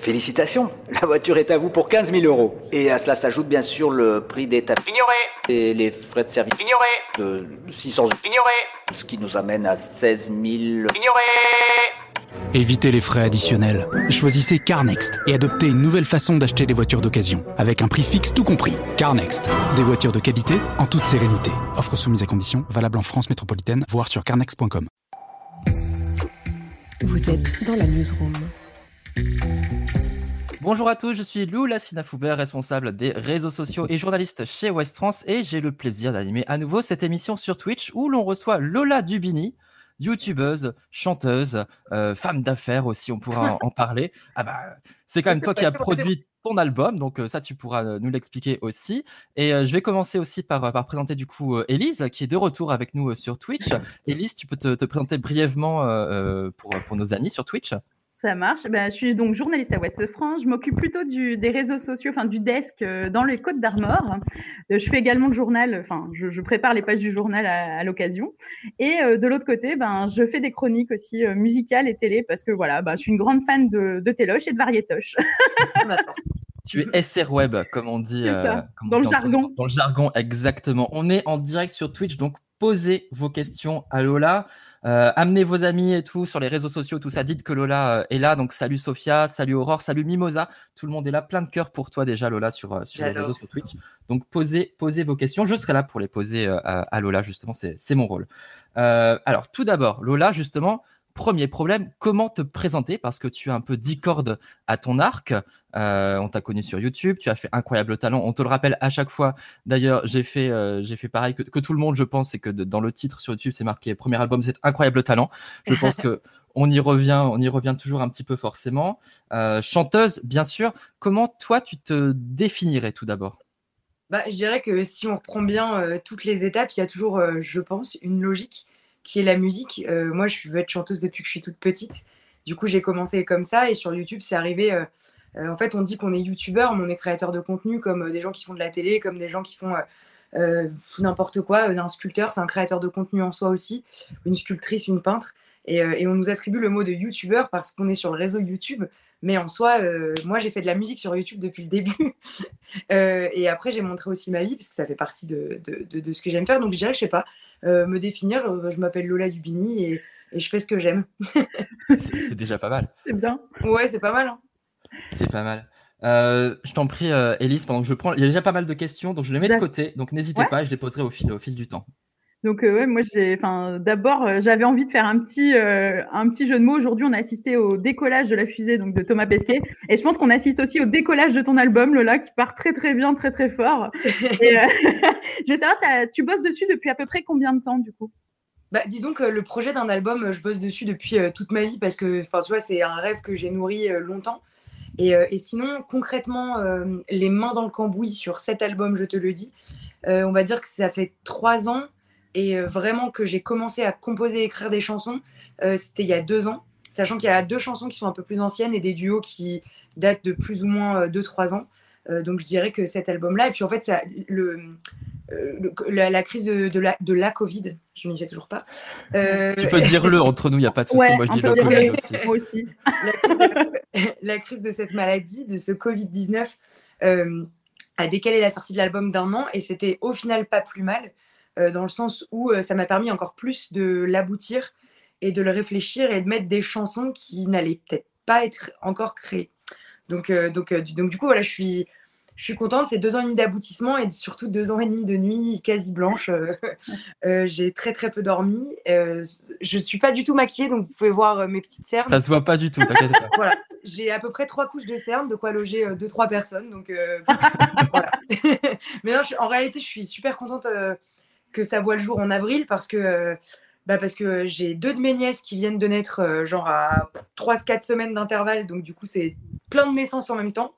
Félicitations, la voiture est à vous pour 15 000 euros. Et à cela s'ajoute bien sûr le prix des tapis. Ignoré Et les frais de service Ignoré de 600 euros. Ignoré Ce qui nous amène à 16 000... Ignoré Évitez les frais additionnels. Choisissez CarNext et adoptez une nouvelle façon d'acheter des voitures d'occasion. Avec un prix fixe tout compris. CarNext. Des voitures de qualité en toute sérénité. Offre soumise à conditions, valable en France métropolitaine, voire sur carnext.com. Vous êtes dans la newsroom. Bonjour à tous, je suis Lou Lassina Foubert, responsable des réseaux sociaux et journaliste chez West France et j'ai le plaisir d'animer à nouveau cette émission sur Twitch où l'on reçoit Lola Dubini, youtubeuse, chanteuse, euh, femme d'affaires aussi, on pourra en, parler. Ah bah, c'est quand même toi qui as produit ton album, donc euh, ça tu pourras euh, nous l'expliquer aussi. Et je vais commencer aussi par, présenter du coup Élise qui est de retour avec nous sur Twitch. Élise, tu peux te, te présenter brièvement pour nos amis sur Twitch Ça marche. Ben, je suis donc journaliste à Ouest France. Je m'occupe plutôt du, des réseaux sociaux, enfin du desk euh, dans les Côtes d'Armor. Euh, je fais également le journal, enfin je, je prépare les pages du journal à, à l'occasion. Et euh, de l'autre côté, ben, je fais des chroniques aussi euh, musicales et télé parce que voilà, ben, je suis une grande fan de, de téloche et de variétoche. Tu es SR Web, comme on dit, euh, comme dans le dit entre- jargon. Dans le jargon, exactement. On est en direct sur Twitch, donc posez vos questions à Lola. Euh, amenez vos amis et tout sur les réseaux sociaux, tout ça. Dites que Lola euh, est là. Donc salut Sophia, salut Aurore, salut Mimosa. Tout le monde est là. Plein de cœur pour toi déjà, Lola, sur, euh, sur les réseaux sur Twitch. Donc posez, posez vos questions. Je serai là pour les poser à, à Lola, justement. C'est c'est mon rôle. Alors tout d'abord, Lola, justement, premier problème, comment te présenter? Parce que tu as un peu 10 cordes à ton arc. Euh, on t'a connu sur YouTube, tu as fait incroyable talent. On te le rappelle à chaque fois. D'ailleurs, j'ai fait, euh, j'ai fait pareil que, que tout le monde, je pense, c'est que de- dans le titre sur YouTube, c'est marqué premier album, c'est incroyable talent. Je pense que on y revient, on y revient toujours un petit peu forcément. Euh, chanteuse, bien sûr. Comment toi, tu te définirais tout d'abord? Bah, je dirais que si on reprend bien toutes les étapes, il y a toujours, je pense, une logique qui est la musique. Euh, moi, je veux être chanteuse depuis que je suis toute petite. Du coup, j'ai commencé comme ça et sur YouTube, c'est arrivé. euh, euh, en fait, on dit qu'on est youtubeur, mais on est créateur de contenu, comme des gens qui font de la télé, comme des gens qui font n'importe quoi. Un sculpteur, c'est un créateur de contenu en soi aussi, une sculptrice, une peintre. Et, et on nous attribue le mot de youtubeur parce qu'on est sur le réseau YouTube. Mais en soi, euh, moi, j'ai fait de la musique sur YouTube depuis le début. Euh, et après, j'ai montré aussi ma vie, parce que ça fait partie de, de, de- de ce que j'aime faire. Donc, je dirais, je sais pas, euh, me définir. euh, je m'appelle Lola Dubini et, et je fais ce que j'aime. C'est déjà pas mal. C'est bien. Ouais, c'est pas mal. hein. C'est pas mal. Euh, je t'en prie, euh, Élise, pendant que je prends, il y a déjà pas mal de questions, donc je les mets de côté. Donc n'hésitez Ouais. pas, et je les poserai au fil, au fil du temps. Donc euh, ouais, moi j'ai, enfin d'abord euh, j'avais envie de faire un petit, euh, un petit jeu de mots. Aujourd'hui on a assisté au décollage de la fusée donc de Thomas Pesquet et je pense qu'on assiste aussi au décollage de ton album Lola qui part très très bien, très très fort. Et, euh, je veux savoir, tu bosses dessus depuis à peu près combien de temps du coup? Bah, disons que le projet d'un album, je bosse dessus depuis toute ma vie parce que, enfin, tu vois, c'est un rêve que j'ai nourri longtemps. Et, et sinon, concrètement, les mains dans le cambouis sur cet album, je te le dis, on va dire que ça fait trois ans et euh, vraiment que j'ai commencé à composer et écrire des chansons, euh, c'était il y a deux ans, sachant qu'il y a deux chansons qui sont un peu plus anciennes et des duos qui datent de plus ou moins euh, deux, trois ans. Euh, donc je dirais que cet album-là, et puis en fait, ça, le, euh, le- la, la crise de, de la, de la Covid, je m'y fais toujours pas. Euh, Tu peux dire le entre nous, il n'y a pas de souci. Ouais, Moi je dis le Covid aussi. Moi aussi. la, crise, la crise de cette maladie, de ce Covid-19, euh, a décalé la sortie de l'album d'un an et c'était au final pas plus mal, euh, dans le sens où euh, ça m'a permis encore plus de l'aboutir et de le réfléchir et de mettre des chansons qui n'allaient peut-être pas être encore créées. Donc, euh, donc, euh, du- donc du coup, voilà, je suis, je suis contente. C'est deux ans et demi d'aboutissement et surtout deux ans et demi de nuit quasi blanche. Euh, euh, J'ai très très peu dormi. Euh, je suis pas du tout maquillée, donc vous pouvez voir euh, mes petites cernes Ça se voit pas du tout, t'inquiète pas. voilà, j'ai à peu près trois couches de cernes, de quoi loger euh, deux, trois personnes. Donc euh, voilà. Mais non, je- en réalité, je suis super contente euh, que ça voit le jour en avril parce que, euh, bah, parce que j'ai deux de mes nièces qui viennent de naître, euh, genre à 3-4 semaines d'intervalle. Donc du coup, c'est plein de naissances en même temps.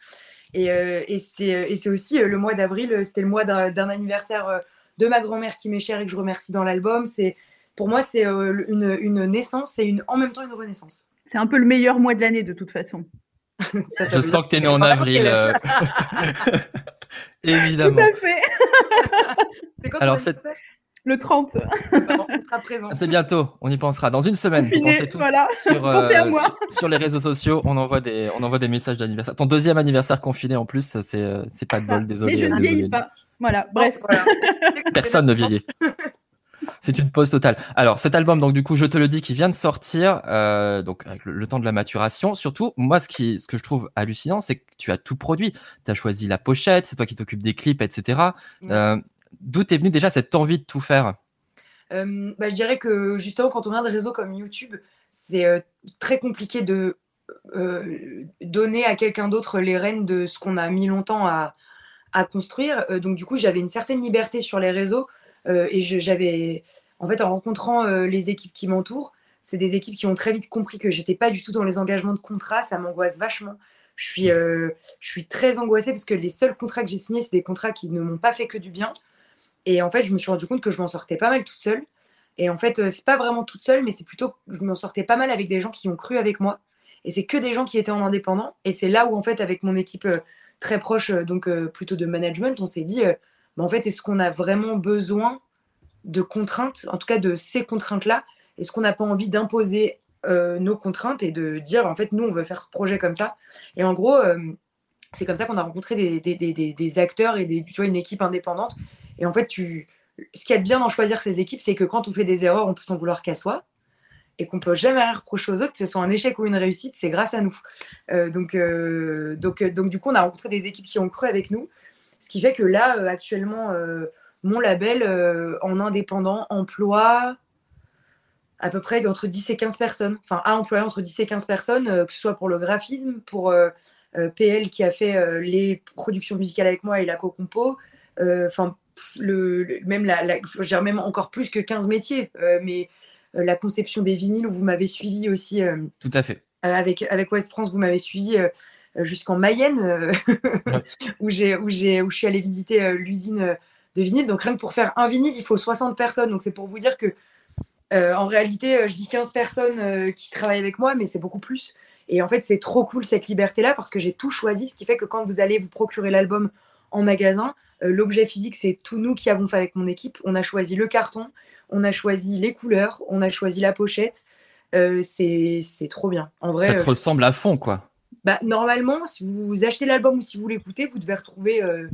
Et, euh, et c'est et c'est aussi euh, le mois d'avril, c'était le mois d'un anniversaire euh, de ma grand-mère qui m'est chère et que je remercie dans l'album. C'est Pour moi, c'est euh, une, une naissance et une, en même temps une renaissance. C'est un peu le meilleur mois de l'année de toute façon. Ça, ça Je sens que t'es né en avril. euh. Tout Évidemment. à fait. C'est quand Alors, cette- le 30. on sera présent. C'est bientôt, on y pensera. Dans une semaine, vous pensez tous voilà. sur, Pensez à euh, moi. sur- sur les réseaux sociaux, on envoie des, on envoie des messages d'anniversaire. Ton deuxième anniversaire confiné en plus, c'est euh, c'est pas de bol, désolé. Mais je ne désolé. vieillis pas. Voilà, bref. Voilà. Personne ne vieillit. C'est une pause totale. Alors cet album, donc du coup, je te le dis, qui vient de sortir, euh, donc avec le, le temps de la maturation. Surtout, moi, ce qui, ce que je trouve hallucinant, c'est que tu as tout produit. Tu as choisi la pochette, c'est toi qui t'occupes des clips, etc. Ouais. Euh, D'où est venue déjà cette envie de tout faire? Euh, bah, je dirais que justement, quand on vient de réseaux comme YouTube, c'est euh, très compliqué de euh, donner à quelqu'un d'autre les rênes de ce qu'on a mis longtemps à, à construire. Donc, du coup, j'avais une certaine liberté sur les réseaux et j'avais, en fait, en rencontrant les équipes qui m'entourent, c'est des équipes qui ont très vite compris que j'étais pas du tout dans les engagements de contrat. Ça m'angoisse vachement. Je suis, euh, je suis très angoissée parce que les seuls contrats que j'ai signés, c'est des contrats qui ne m'ont pas fait que du bien. Et en fait, je me suis rendu compte que je m'en sortais pas mal toute seule. Et en fait, euh, c'est pas vraiment toute seule, mais c'est plutôt que je m'en sortais pas mal avec des gens qui ont cru avec moi. Et c'est que des gens qui étaient en indépendant. Et c'est là où, en fait, avec mon équipe euh, très proche, euh, donc plutôt de management, on s'est dit, bah, en fait, est-ce qu'on a vraiment besoin de contraintes, en tout cas de ces contraintes-là? Est-ce qu'on n'a pas envie d'imposer nos contraintes et de dire, en fait, nous, on veut faire ce projet comme ça? Et en gros, c'est comme ça qu'on a rencontré des, des- des- des- acteurs et des, tu vois, une équipe indépendante. Et en fait, tu, ce qui est bien d'en choisir ces équipes, c'est que quand on fait des erreurs, on peut s'en vouloir qu'à soi et qu'on peut jamais reprocher aux autres, que ce soit un échec ou une réussite, c'est grâce à nous. Euh, donc, euh, donc, euh, donc, du coup, on a rencontré des équipes qui ont cru avec nous, ce qui fait que là, actuellement, mon label en indépendant emploie à peu près d'entre 10 et 15 personnes, enfin, a employé entre 10 et 15 personnes, que ce soit pour le graphisme, pour PL qui a fait euh, les productions musicales avec moi et la co-compo, euh, enfin, le, le- même, la, dirais même encore plus que 15 métiers, euh, mais euh, la conception des vinyles, où vous m'avez suivi aussi euh, Tout à fait. euh, avec, avec West France, vous m'avez suivi euh, euh, jusqu'en Mayenne, euh, Ouais. où, j'ai, où, j'ai, où je suis allée visiter euh, l'usine euh, de vinyle. Donc rien que pour faire un vinyle, il faut 60 personnes. Donc c'est pour vous dire que euh, en réalité, euh, je dis 15 personnes euh, qui travaillent avec moi, mais c'est beaucoup plus. Et en fait, c'est trop cool cette liberté-là parce que j'ai tout choisi, ce qui fait que quand vous allez vous procurer l'album en magasin, euh, l'objet physique, c'est tout nous qui avons fait avec mon équipe. On a choisi le carton, on a choisi les couleurs, on a choisi la pochette. Euh, c'est, c'est trop bien. En vrai, Ça te euh, ressemble à fond, quoi. bah, normalement, si vous achetez l'album ou si vous l'écoutez, vous devez retrouver, euh,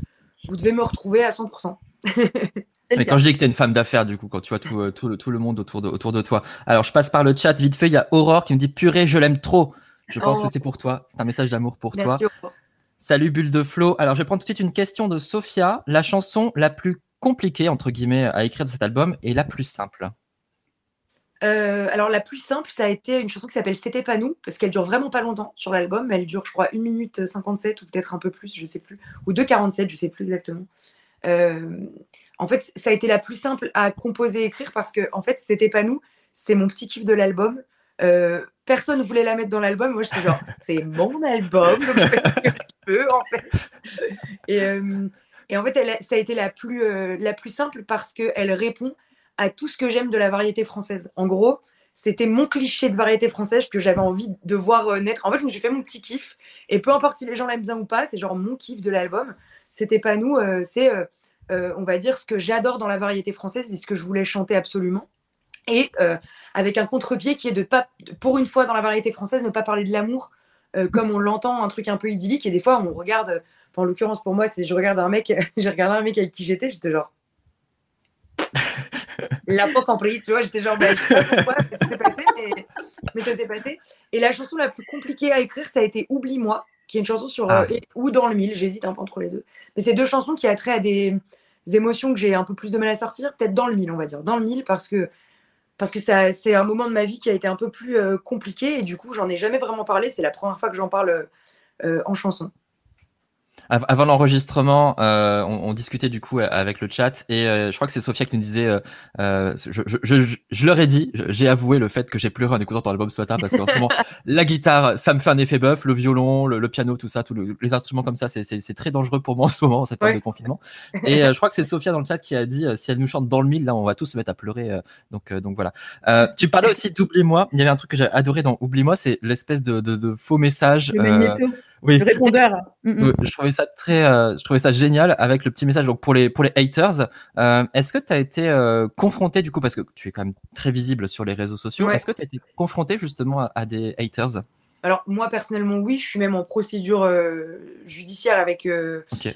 vous devez me retrouver à 100%. C'est le Mais quand je dis que tu es une femme d'affaires, du coup, quand tu vois tout, tout, le, tout le monde autour de, autour de toi. Alors, je passe par le chat vite fait. Il y a Aurore qui me dit Purée, je l'aime trop. Je pense Oh. que c'est pour toi. C'est un message d'amour pour toi. Salut Bulle de Flow. Alors, je vais prendre tout de suite une question de Sophia. La chanson la plus compliquée, entre guillemets, à écrire de cet album est la plus simple. Euh, alors la plus simple, ça a été une chanson qui s'appelle C'était pas nous, parce qu'elle dure vraiment pas longtemps sur l'album. Elle dure, je crois, 1 minute 57 ou peut-être un peu plus, je sais plus, ou 2,47, je sais plus exactement. Euh, en fait, ça a été la plus simple à composer et écrire parce que, en fait, C'était pas nous, c'est mon petit kiff de l'album. Euh, personne voulait la mettre dans l'album. Moi, j'étais genre, c'est mon album, donc je en fait. Et, euh, en fait, ça a été la plus, euh, la plus simple parce qu'elle répond à tout ce que j'aime de la variété française. En gros, c'était mon cliché de variété française que j'avais envie de voir naître. En fait, je me suis fait mon petit kiff. Et peu importe si les gens l'aiment bien ou pas, c'est genre mon kiff de l'album. C'était pas nous, c'est, on va dire, ce que j'adore dans la variété française et ce que je voulais chanter absolument. Et euh, avec un contre-pied qui est de pas, pour une fois dans la variété française, ne pas parler de l'amour euh, comme on l'entend, un truc un peu idyllique. Et des fois, on regarde, en l'occurrence pour moi, c'est je regarde un mec, j'ai regardé un mec avec qui j'étais, j'étais genre. l'a pas compris, tu vois, j'étais genre, bah, je sais pas pourquoi, mais ça s'est passé, mais, mais ça s'est passé. Et la chanson la plus compliquée à écrire, ça a été Oublie-moi, qui est une chanson sur, Ah. euh, et- ou Dans le mille, j'hésite un peu entre les deux. Mais c'est deux chansons qui a trait à des émotions que j'ai un peu plus de mal à sortir, peut-être dans le mille, on va dire, dans le mille, parce que parce que c'est un moment de ma vie qui a été un peu plus euh, compliqué et du coup, j'en ai jamais vraiment parlé. C'est la première fois que j'en parle euh, en chanson. Av- Avant l'enregistrement, euh, on, on discutait du coup avec le chat et euh, je crois que c'est Sophia qui nous disait, euh, euh, je, je, je, je leur ai dit, j'ai avoué le fait que j'ai pleuré en écoutant ton album ce matin parce qu'en ce moment, la guitare, ça me fait un effet bœuf, le violon, le, le piano, tout ça, tous le- les instruments comme ça, c'est- très dangereux pour moi en ce moment, en cette période Ouais. de confinement. Et euh, je crois que c'est Sophia dans le chat qui a dit, euh, si elle nous chante dans le mille, là, on va tous se mettre à pleurer. euh, donc, euh, donc voilà. Euh, tu parlais aussi d'Oublie-moi. Il y avait un truc que j'ai adoré dans Oublie-moi, c'est l'espèce de, de, de faux message. Le euh. Oui. Le répondeur. Mm, mm. Je trouvais ça très, euh, je trouvais ça génial avec le petit message. Donc pour les pour les haters, euh, est-ce que tu as été euh, confronté du coup parce que tu es quand même très visible sur les réseaux sociaux. Ouais. Est-ce que tu as été confronté justement à, à des haters? Alors moi personnellement oui, je suis même en procédure judiciaire avec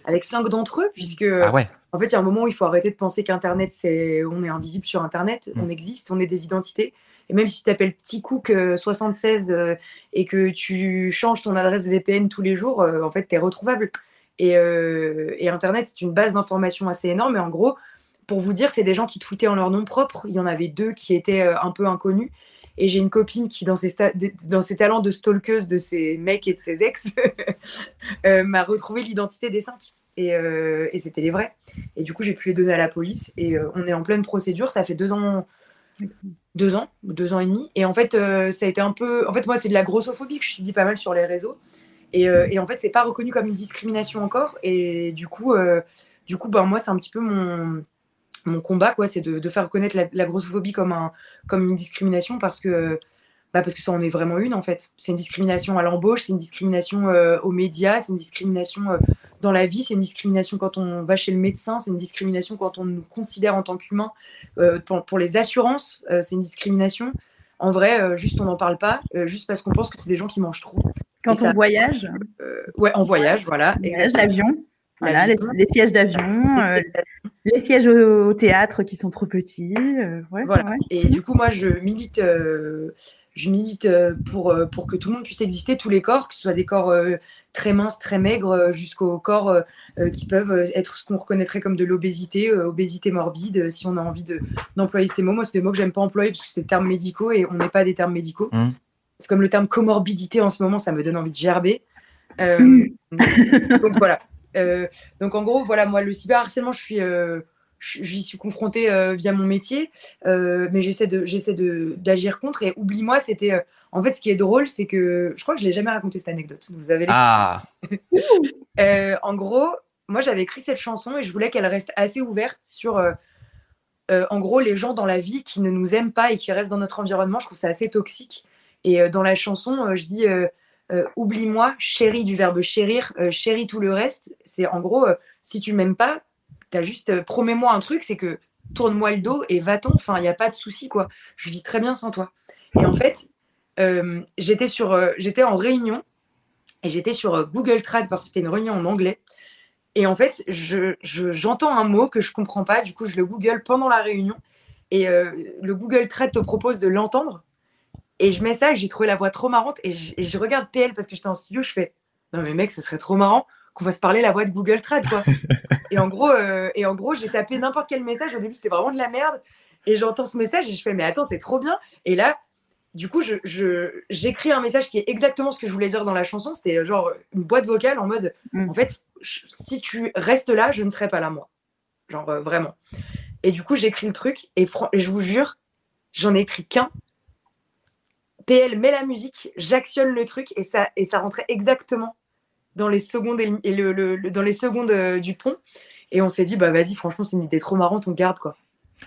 avec cinq d'entre eux puisque Ah ouais. en fait il y a un moment où il faut arrêter de penser qu'internet c'est on est invisible sur internet, Mm. on existe, on est des identités et même si tu t'appelles Petit Cook euh, 76 euh, et que tu changes ton adresse VPN tous les jours, euh, en fait tu es retrouvable et, euh, et internet c'est une base d'information assez énorme et en gros pour vous dire c'est des gens qui tweetaient en leur nom propre, il y en avait deux qui étaient euh, un peu inconnus et j'ai une copine qui, dans ses, talents de stalkeuse de ses mecs et de ses ex, euh, m'a retrouvé l'identité des cinq. Et, euh, c'était les vrais. Et du coup, j'ai pu les donner à la police. Et euh, on est en pleine procédure. Ça fait deux ans, deux ans, deux ans et demi. Et en fait, euh, ça a été un peu. En fait, moi, c'est de la grossophobie que je subis pas mal sur les réseaux. Et, euh, et en fait, c'est pas reconnu comme une discrimination encore. Et du coup, euh, du coup, ben moi, c'est un petit peu mon mon combat, quoi, c'est de, de faire reconnaître la, la grossophobie comme un comme une discrimination parce que bah parce que ça en est vraiment une en fait. C'est une discrimination à l'embauche, c'est une discrimination euh, aux médias, c'est une discrimination euh, dans la vie, c'est une discrimination quand on va chez le médecin, c'est une discrimination quand on nous considère en tant qu'humain. Euh, pour, pour les assurances, c'est une discrimination. En vrai, juste on n'en parle pas, juste parce qu'on pense que c'est des gens qui mangent trop. Quand Et ça- on voyage, ouais, en voyage, voilà. voyage d'avion, voilà, les, L'avion. les sièges d'avion, euh, les sièges au, au théâtre qui sont trop petits. euh, ouais, Voilà. ouais. Et du coup, moi, je milite, euh, je milite euh, pour, euh, pour que tout le monde puisse exister, tous les corps, que ce soit des corps euh, très minces, très maigres, jusqu'aux corps qui peuvent être ce qu'on reconnaîtrait comme de l'obésité, obésité morbide, si on a envie de- d'employer ces mots. Moi, c'est des mots que j'aime pas employer parce que c'est des termes médicaux et on n'est pas des termes médicaux. Mhm. C'est comme le terme comorbidité en ce moment, ça me donne envie de gerber. Euh, donc voilà. Euh, donc en gros, voilà, moi, le cyberharcèlement, je suis, euh, j'y suis confrontée euh, via mon métier, euh, mais j'essaie de, j'essaie de d'agir contre. Et oublie-moi, c'était, euh, en fait, ce qui est drôle, c'est que je crois que je l'ai jamais raconté cette anecdote. Vous avez. Ah. En gros, moi, j'avais écrit cette chanson et je voulais qu'elle reste assez ouverte sur, en gros, les gens dans la vie qui ne nous aiment pas et qui restent dans notre environnement. Je trouve ça assez toxique. Et dans la chanson, je dis oublie-moi, chérie du verbe chérir, chérie tout le reste. C'est en gros, si tu m'aimes pas, t'as juste euh, promets-moi un truc, c'est que tourne-moi le dos et va-t'en. Enfin, il n'y a pas de souci, quoi. Je vis très bien sans toi. Et en fait, euh, j'étais sur, euh, j'étais en réunion et j'étais sur Google Trad parce que c'était une réunion en anglais. Et en fait, je, je- j'entends un mot que je comprends pas. Du coup, je le Google pendant la réunion. Et le Google Trad te propose de l'entendre. Et je mets ça, j'ai trouvé la voix trop marrante. Et je regarde PL parce que j'étais en studio. Je fais Non, mais mec, ce serait trop marrant qu'on va se parler la voix de Google Trad, quoi. et en gros, euh, et en gros j'ai tapé n'importe quel message. Au début, c'était vraiment de la merde. Et j'entends ce message et je fais Mais attends, c'est trop bien. Et là, du coup, je, je- j'écris un message qui est exactement ce que je voulais dire dans la chanson. C'était genre une boîte vocale en mode Mm. En fait, je- si tu restes là, je ne serai pas là, moi. Genre euh, vraiment. Et du coup, j'écris le truc et, fran- et je vous jure, j'en ai écrit qu'un. PL met la musique, j'actionne le truc et ça, et ça rentrait exactement dans les secondes, et, le- et le- le- le- dans les secondes euh, du pont. Et on s'est dit, bah vas-y, franchement, c'est une idée trop marrante, on garde quoi.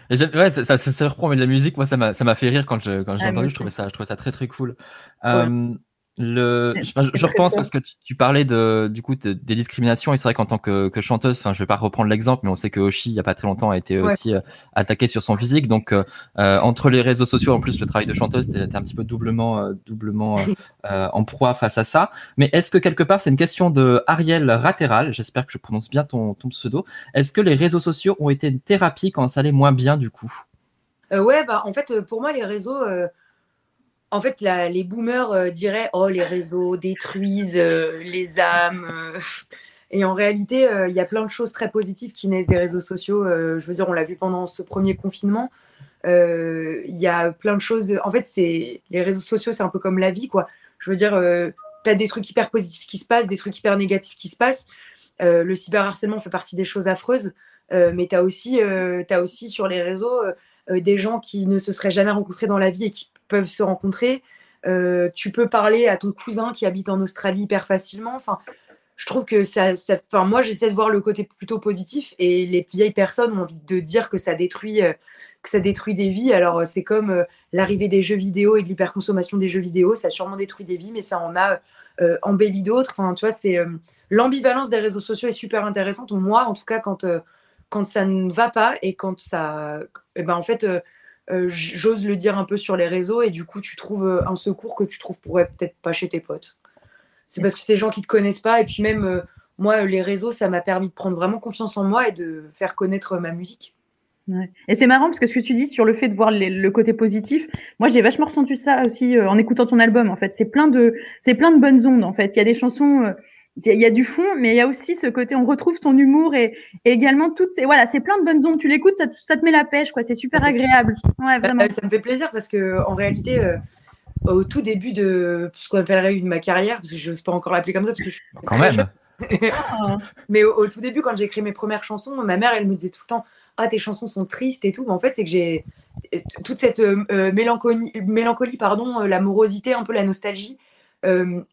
Et ouais, ça, ça, ça, ça reprend mais de la musique. Moi, ça m'a, ça m'a fait rire quand je, quand j'ai Ah, entendu. Je trouvais ça, je trouvais ça très très cool. Ouais. Euh, le, je, je- repense parce que tu, tu parlais de, du coup, de- des discriminations et c'est vrai qu'en tant que, que chanteuse, enfin, je vais pas reprendre l'exemple, mais on sait que Oshi, il y a pas très longtemps, a été Ouais. aussi euh, attaqué sur son physique. Donc, euh, euh, entre les réseaux sociaux, en plus, le travail de chanteuse, t'es, un petit peu doublement, euh, doublement euh, euh, en proie face à ça. Mais est-ce que quelque part, c'est une question de Ariel Ratéral, j'espère que je prononce bien ton, ton pseudo. Est-ce que les réseaux sociaux ont été une thérapie quand ça allait moins bien, du coup? Euh, ouais, bah en fait, pour moi, les réseaux, euh, en fait, les boomers euh, diraient Oh, les réseaux détruisent euh, les âmes. euh. Et en réalité, il y a plein de choses très positives qui naissent des réseaux sociaux. Je veux dire, on l'a vu pendant ce premier confinement. Il y a plein de choses. En fait, c'est les réseaux sociaux, c'est un peu comme la vie, quoi. Je veux dire, tu as des trucs hyper positifs qui se passent, des trucs hyper négatifs qui se passent. Le cyberharcèlement fait partie des choses affreuses. Mais tu as aussi, t'as aussi sur les réseaux des gens qui ne se seraient jamais rencontrés dans la vie et qui peuvent se rencontrer. Euh, tu peux parler à ton cousin qui habite en Australie hyper facilement. Enfin, je trouve que ça, enfin, moi, j'essaie de voir le côté plutôt positif et les vieilles personnes ont envie de dire que ça détruit, euh, que ça détruit des vies. Alors, euh, c'est comme l'arrivée des jeux vidéo et de l'hyperconsommation des jeux vidéo. Ça a sûrement détruit des vies, mais ça en a embellit d'autres. Enfin, tu vois, c'est l'ambivalence des réseaux sociaux est super intéressante. Moi, en tout cas, quand quand ça ne va pas et quand ça, eh ben en fait, j'ose le dire un peu sur les réseaux et du coup, tu trouves un secours que tu trouves pourrait peut-être pas chez tes potes. C'est parce que c'est des gens qui te connaissent pas et puis même moi, les réseaux, ça m'a permis de prendre vraiment confiance en moi et de faire connaître ma musique. Et c'est marrant parce que ce que tu dis sur le fait de voir le côté positif, moi j'ai vachement ressenti ça aussi euh, en écoutant ton album. En fait, c'est plein de, c'est plein de bonnes ondes. En fait, il y a des chansons, euh, il y a du fond, mais il y a aussi ce côté, on retrouve ton humour et, également toutes ces, voilà, c'est plein de bonnes ondes. Tu l'écoutes, ça, ça, te met la pêche, quoi. C'est super agréable. Ouais, bah, vraiment. Ça me fait plaisir parce que en réalité. Euh, au tout début de ce qu'on appellerait une ma carrière, parce que je n'ose pas encore l'appeler comme ça, parce que je suis quand même. mais au, tout début, quand j'ai écrit mes premières chansons, ma mère, elle me disait tout le temps Ah, tes chansons sont tristes et tout. Mais en fait, c'est que j'ai toute cette euh, euh, mélancolie, mélancolie pardon, euh, l'amorosité, un peu la nostalgie.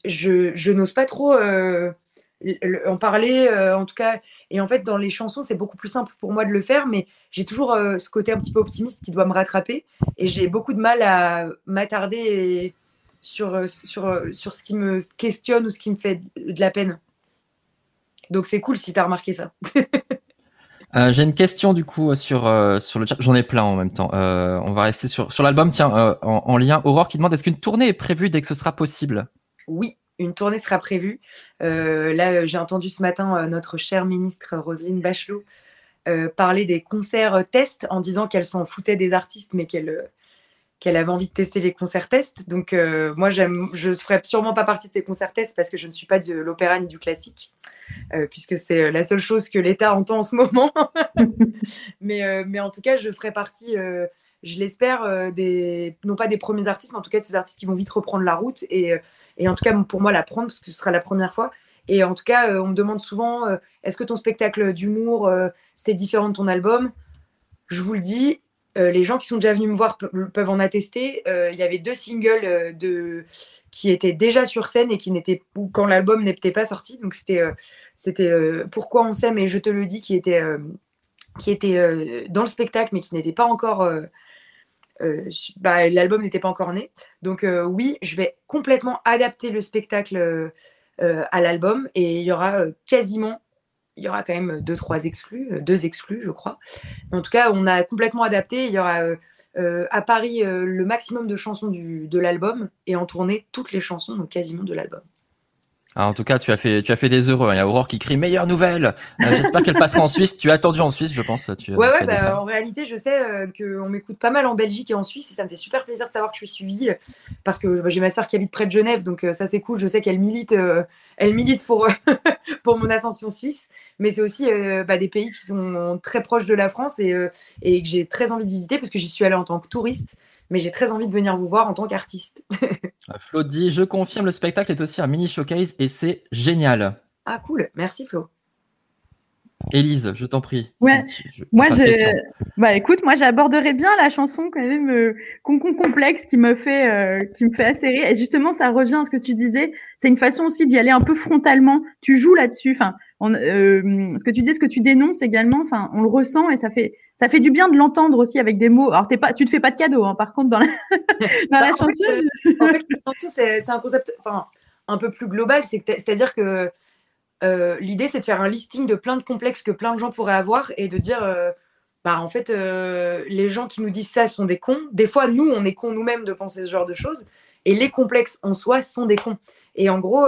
Je, je n'ose pas trop en parler, en tout cas. Et en fait, dans les chansons, c'est beaucoup plus simple pour moi de le faire, mais j'ai toujours ce côté un petit peu optimiste qui doit me rattraper. Et j'ai beaucoup de mal à m'attarder sur, sur, sur ce qui me questionne ou ce qui me fait de la peine. Donc c'est cool si tu as remarqué ça. Euh, j'ai une question du coup sur euh, sur le chat. J'en ai plein en même temps. Euh, on va rester sur sur l'album. Tiens, en, lien, Aurore qui demande est-ce qu'une tournée est prévue dès que ce sera possible? Oui, une tournée sera prévue. là, j'ai entendu ce matin notre chère ministre Roselyne Bachelot parler des concerts tests en disant qu'elle s'en foutait des artistes, mais qu'elle avait envie de tester les concerts tests. Donc moi, je ne ferai sûrement pas partie de ces concerts tests parce que je ne suis pas de l'opéra ni du classique. Euh, puisque c'est euh, la seule chose que l'État entend en ce moment. mais, euh, mais en tout cas, je ferai partie, je l'espère, des, non pas des premiers artistes, mais en tout cas de ces artistes qui vont vite reprendre la route. Et, et en tout cas, pour moi, la prendre, parce que ce sera la première fois. Et en tout cas, on me demande souvent, est-ce que ton spectacle d'humour, c'est différent de ton album? Je vous le dis, les gens qui sont déjà venus me voir peuvent en attester. Il y avait deux singles de, qui était déjà sur scène et qui n'était quand l'album n'était pas sorti. Donc c'était euh, c'était euh, Pourquoi on s'aime et je te le dis qui était euh, qui était dans le spectacle mais qui n'était pas encore bah, l'album n'était pas encore né. Donc oui, je vais complètement adapter le spectacle à l'album et il y aura quasiment il y aura quand même deux trois exclus, deux exclus je crois. En tout cas, on a complètement adapté. Il y aura euh, à Paris euh, le maximum de chansons de l'album et en tournée toutes les chansons, donc quasiment de l'album. Ah, en tout cas, tu as fait, tu as fait des heureux. Il y a Aurore qui crie meilleure nouvelle. Euh, j'espère qu'elle passera en Suisse. Tu as attendu en Suisse, je pense. Tu ouais, ouais. Bah, en réalité, je sais qu'on m'écoute pas mal en Belgique et en Suisse et ça me fait super plaisir de savoir que je suis suivie parce que bah, j'ai ma soeur qui habite près de Genève, donc ça c'est cool. Je sais qu'elle milite, elle milite pour pour mon ascension suisse. Mais c'est aussi bah, des pays qui sont très proches de la France et, et que j'ai très envie de visiter parce que j'y suis allée en tant que touriste mais j'ai très envie de venir vous voir en tant qu'artiste. Euh, Flo dit Je confirme, le spectacle est aussi un mini showcase et c'est génial. Ah, cool. Merci, Flo. Élise, je t'en prie. Ouais. moi, je... bah, écoute, moi, j'aborderais bien la chanson quand même euh, Concon complexe qui me fait, euh, qui me fait assez rire. Et justement, ça revient à ce que tu disais. C'est une façon aussi d'y aller un peu frontalement. Tu joues là-dessus. Enfin, euh, ce que tu disais, ce que tu dénonces également. Enfin, on le ressent et ça fait, ça fait du bien de l'entendre aussi avec des mots. Alors, t'es pas, tu te fais pas de cadeau, hein, par contre, dans la, dans la chanson. en fait, c'est un concept, enfin, un peu plus global. C'est-à-dire que euh, l'idée, c'est de faire un listing de plein de complexes que plein de gens pourraient avoir et de dire, euh, bah, en fait, euh, les gens qui nous disent ça sont des cons. Des fois, nous, on est cons nous-mêmes de penser ce genre de choses. Et les complexes en soi sont des cons. Et en gros,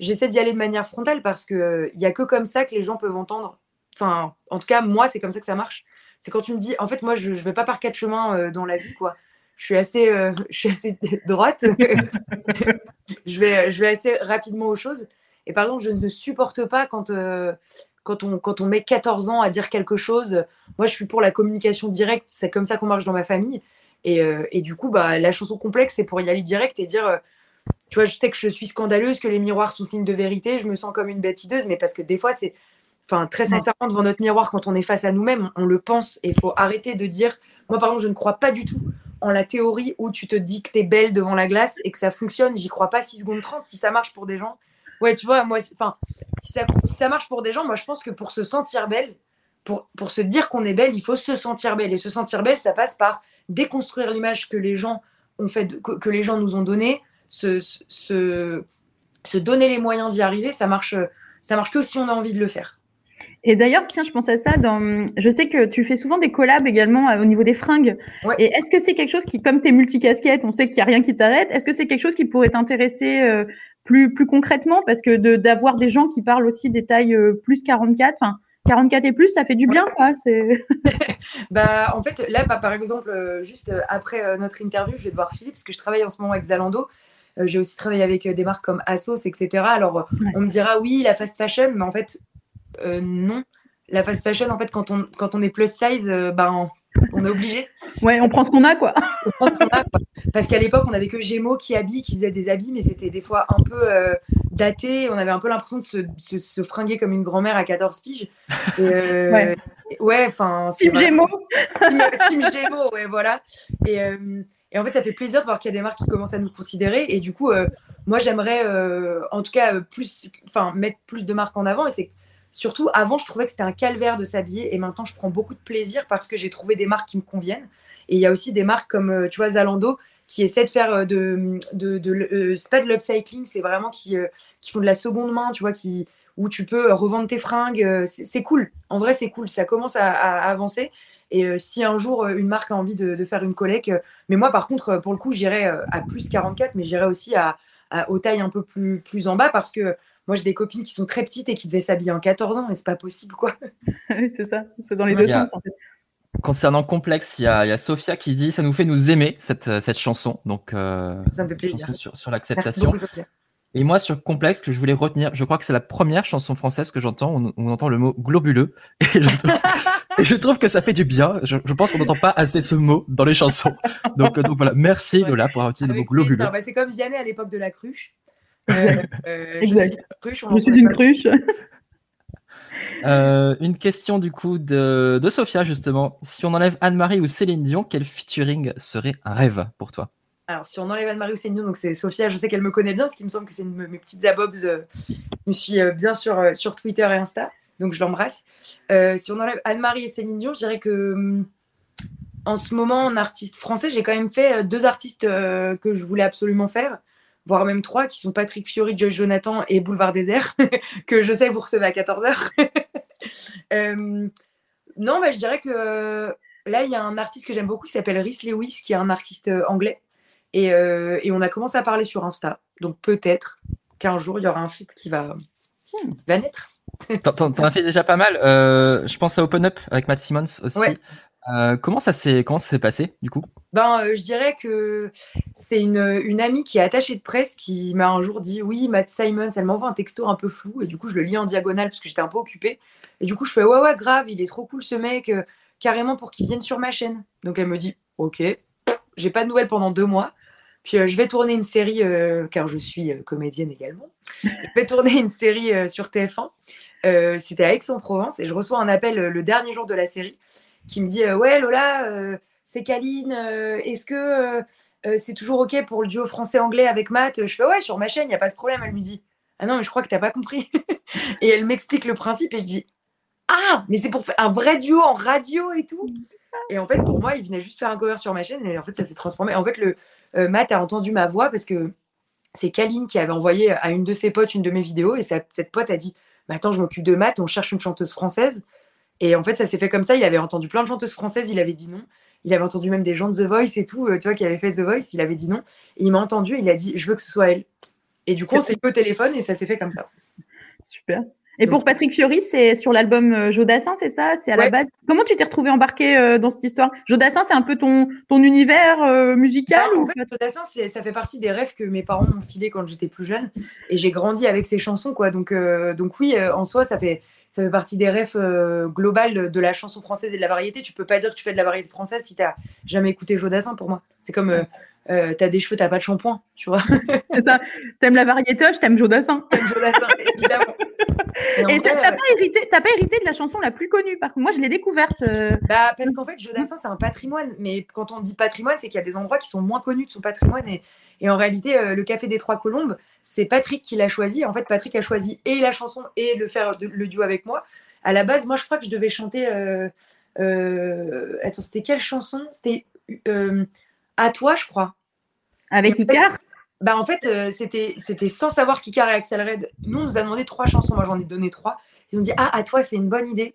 j'essaie d'y aller de manière frontale parce qu'il n'y a que comme ça que les gens peuvent entendre. Enfin, en tout cas, moi, c'est comme ça que ça marche. C'est quand tu me dis, en fait, moi, je ne vais pas par quatre chemins dans la vie, quoi. Je suis assez, je suis assez droite. je, vais, je vais assez rapidement aux choses. Et par exemple, je ne supporte pas quand, euh, quand, on, quand on met 14 ans à dire quelque chose. Moi, je suis pour la communication directe. C'est comme ça qu'on marche dans ma famille. Et, euh, et, du coup, bah, la chanson complexe, c'est pour y aller direct et dire, euh, tu vois, je sais que je suis scandaleuse, que les miroirs sont signes de vérité, je me sens comme une bêtideuse, mais parce que des fois, c'est, enfin, très sincèrement, devant notre miroir, quand on est face à nous-mêmes, on, le pense et il faut arrêter de dire, moi, par exemple, je ne crois pas du tout en la théorie où tu te dis que tu es belle devant la glace et que ça fonctionne. J'y crois pas 6 secondes 30. Si ça marche pour des gens, ouais, tu vois, moi, enfin, si ça, ça marche pour des gens, moi, je pense que pour se sentir belle, pour, pour se dire qu'on est belle, il faut se sentir belle. Et se sentir belle, ça passe par déconstruire l'image que les gens ont fait, que, les gens nous ont donnée, se, se, se donner les moyens d'y arriver, ça marche, ça marche que si on a envie de le faire. Et d'ailleurs, tiens, je pense à ça. Dans... Je sais que tu fais souvent des collabs également euh, au niveau des fringues. Et est-ce que c'est quelque chose qui, comme tu es multicasquette, on sait qu'il n'y a rien qui t'arrête, est-ce que c'est quelque chose qui pourrait t'intéresser euh, plus, plus concrètement? Parce que d'avoir des gens qui parlent aussi des tailles euh, plus 44, enfin, 44 et plus, ça fait du bien, quoi. bah, en fait, là, bah, par exemple, juste après notre interview, je vais devoir Philippe, parce que je travaille en ce moment avec Zalando. J'ai aussi travaillé avec des marques comme Asos, etc. Alors, on me dira, oui, la fast fashion, mais en fait, euh, non. La fast fashion, en fait, quand on, quand on est plus size, euh, ben, on est obligé. Ouais, on prend ce qu'on a, quoi. on prend ce qu'on a, Parce qu'à l'époque, on avait que Gémeaux qui habille, qui faisait des habits, mais c'était des fois un peu euh, daté. On avait un peu l'impression de se, se, fringuer comme une grand-mère à 14 piges. ouais. enfin. Team Gémeaux. Team, Gémeaux, ouais, voilà. Et, et, en fait, ça fait plaisir de voir qu'il y a des marques qui commencent à nous considérer. Et du coup, moi, j'aimerais, en tout cas, enfin, mettre plus de marques en avant. Et c'est Surtout, avant, je trouvais que c'était un calvaire de s'habiller et maintenant, je prends beaucoup de plaisir parce que j'ai trouvé des marques qui me conviennent. Et il y a aussi des marques comme, euh, tu vois, Zalando qui essaient de faire euh, de. de, de, euh, c'est pas de l'upcycling, c'est vraiment qui, qui font de la seconde main, tu vois, qui, où tu peux revendre tes fringues. C'est cool. En vrai, c'est cool. Ça commence à, avancer. Et si un jour une marque a envie de, faire une collecte, mais moi par contre, pour le coup, j'irai à plus 44, mais j'irai aussi à, à, aux tailles un peu plus, plus en bas parce que moi, j'ai des copines qui sont très petites et qui devaient s'habiller en 14 ans, mais c'est pas possible, quoi. c'est ça, c'est dans les deux sens, en fait. Concernant Complexe, il y, a, Sophia qui dit ça nous fait nous aimer cette, euh, cette chanson. Donc, euh, ça me fait plaisir. Sur, sur l'acceptation. Et moi, sur Complexe, que je voulais retenir, je crois que c'est la première chanson française que j'entends où on, entend le mot globuleux. Et je trouve, que ça fait du bien. Je, pense qu'on n'entend pas assez ce mot dans les chansons. Donc, euh, donc voilà, merci Lola pour avoir utilisé le mot globuleux. Bah, c'est comme Vianney à l'époque de la cruche. Euh, euh, exact. Je suis une cruche. Euh, une question du coup de, de Sophia justement. Si on enlève Anne-Marie ou Céline Dion, quel featuring serait un rêve pour toi? Alors si on enlève Anne-Marie ou Céline Dion, donc c'est Sophia, je sais qu'elle me connaît bien, ce qui me semble que c'est mes petites abobs. je me suis bien sûr sur Twitter et Insta, donc je l'embrasse. si on enlève Anne-Marie et Céline Dion, je dirais que hum, en ce moment en artiste français, j'ai quand même fait deux artistes que je voulais absolument faire voire même trois, qui sont Patrick Fiori, Joyce Jonathan et Boulevard Désert, que je sais vous recevez à 14h. Euh, non, bah, je dirais que euh, là, il y a un artiste que j'aime beaucoup qui s'appelle Rhys Lewis, qui est un artiste euh, anglais. Et, et, on a commencé à parler sur Insta. Donc peut-être qu'un jour, il y aura un feat qui va, va naître. T'en as fait déjà pas mal. je pense à Open Up avec Matt Simmons aussi. Euh, comment ça s'est comment ça s'est passé du coup? Ben euh, je dirais que c'est une, une, amie qui est attachée de presse qui m'a un jour dit oui Matt Simons elle m'envoie un texto un peu flou et du coup je le lis en diagonale parce que j'étais un peu occupée et du coup je fais ouais ouais grave il est trop cool ce mec euh, carrément pour qu'il vienne sur ma chaîne donc elle me dit ok j'ai pas de nouvelles pendant deux mois puis je vais tourner une série car je suis comédienne également je vais tourner une série sur TF1 c'était à Aix-en-Provence et je reçois un appel le dernier jour de la série qui me dit euh, Ouais, Lola, euh, c'est Kaline, euh, est-ce que c'est toujours OK pour le duo français-anglais avec Matt? Je fais Ouais, sur ma chaîne, il n'y a pas de problème. Elle me dit Ah non, mais je crois que tu n'as pas compris. et elle m'explique le principe et je dis Ah, mais c'est pour faire un vrai duo en radio et tout. Et en fait, pour moi, il venait juste faire un cover sur ma chaîne et en fait, ça s'est transformé. En fait, le, Matt a entendu ma voix parce que c'est Kaline qui avait envoyé à une de ses potes une de mes vidéos et cette pote a dit bah, Attends, je m'occupe de Matt, on cherche une chanteuse française. Et en fait, ça s'est fait comme ça. Il avait entendu plein de chanteuses françaises, il avait dit non. Il avait entendu même des gens de The Voice et tout, euh, tu vois, qui avaient fait The Voice, il avait dit non. Et il m'a entendu et il a dit je veux que ce soit elle. Et du coup, on s'est au téléphone et ça s'est fait comme ça. Super. Et pour Patrick Fiori, c'est sur l'album euh, Jodassin, c'est ça? C'est à la base? Comment tu t'es retrouvé embarqué euh, dans cette histoire? Jodassin, c'est un peu ton, ton univers musical bah, En fait, Jodassin, ça fait partie des rêves que mes parents m'ont filé quand j'étais plus jeune. Et j'ai grandi avec ces chansons, quoi. Donc, donc oui, en soi, ça fait, ça fait partie des rêves euh, globales de la chanson française et de la variété. Tu peux pas dire que tu fais de la variété française si tu n'as jamais écouté Jodassin pour moi. C'est comme euh, euh, tu as des cheveux, tu n'as pas de shampoing, tu vois. C'est ça. T'aimes la variété, je t'aime Jodassin. T'aimes Jodassin, évidemment. Et t'as pas, hérité, pas hérité de la chanson la plus connue, par contre. Moi, je l'ai découverte. Bah, parce qu'en fait, Jodassin, c'est un patrimoine. Mais quand on dit patrimoine, c'est qu'il y a des endroits qui sont moins connus de son patrimoine. Et, et en réalité, le Café des Trois Colombes, c'est Patrick qui l'a choisi. En fait, Patrick a choisi et la chanson et le faire le duo avec moi. À la base, moi, je crois que je devais chanter. Euh, euh, attends, c'était quelle chanson? C'était euh, À toi, je crois. Avec Icar Bah en fait, euh, c'était c'était sans savoir qui carré Axel Red. Nous, on nous a demandé trois chansons. Moi, j'en ai donné trois. Ils ont dit ah à toi, c'est une bonne idée.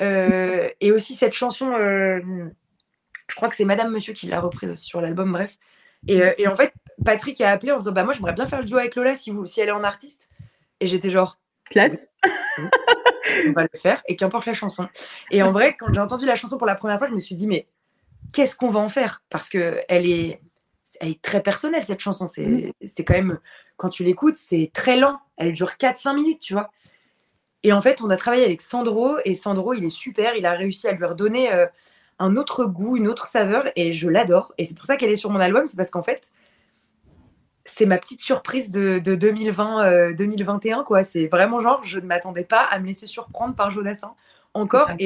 Euh, et aussi cette chanson, euh, je crois que c'est Madame Monsieur qui l'a reprise sur l'album. Bref. Et, et en fait, Patrick a appelé en disant bah moi, j'aimerais bien faire le duo avec Lola si vous si elle est en artiste. Et j'étais genre Classe. on va le faire et qu'importe la chanson. Et en vrai, quand j'ai entendu la chanson pour la première fois, je me suis dit mais qu'est-ce qu'on va en faire? Parce que elle est elle est très personnelle cette chanson. C'est c'est quand même quand tu l'écoutes, c'est très lent. Elle dure 4-5 minutes, tu vois. Et en fait, on a travaillé avec Sandro et Sandro, il est super. Il a réussi à lui redonner euh, un autre goût, une autre saveur et je l'adore. Et c'est pour ça qu'elle est sur mon album. C'est parce qu'en fait, c'est ma petite surprise de, de 2020, 2021. quoi. C'est vraiment genre, je ne m'attendais pas à me laisser surprendre par Jodassin encore. Ça.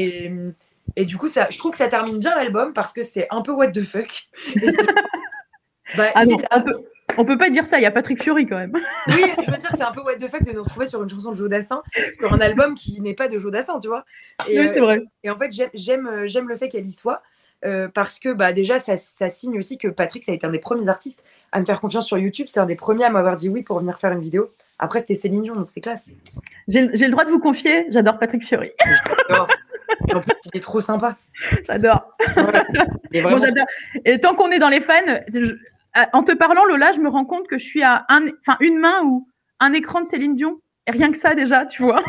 Et, du coup, ça, je trouve que ça termine bien l'album parce que c'est un peu what the fuck. Bah, Ah non, on peut, on peut pas dire ça, il y a Patrick Fury quand même. oui, je veux dire, c'est un peu what the fuck de nous retrouver sur une chanson de Jodassin, sur un album qui n'est pas de Jodassin, tu vois. Et, Oui, euh, c'est vrai. et en fait, j'aime- euh, j'aime le fait qu'elle y soit. Euh, parce que bah, déjà, ça, ça signe aussi que Patrick, ça a été un des premiers artistes à me faire confiance sur YouTube. C'est un des premiers à m'avoir dit oui pour venir faire une vidéo. Après, c'était Céline Dion, donc c'est classe. J'ai le droit de vous confier, j'adore Patrick. J'adore. Et en plus, il est trop sympa. J'adore. Voilà. Et Bon, vraiment. Et tant qu'on est dans les fans, je- en te parlant, Lola, je me rends compte que je suis à un, enfin, une main ou un écran de Céline Dion. Et rien que ça, déjà, tu vois.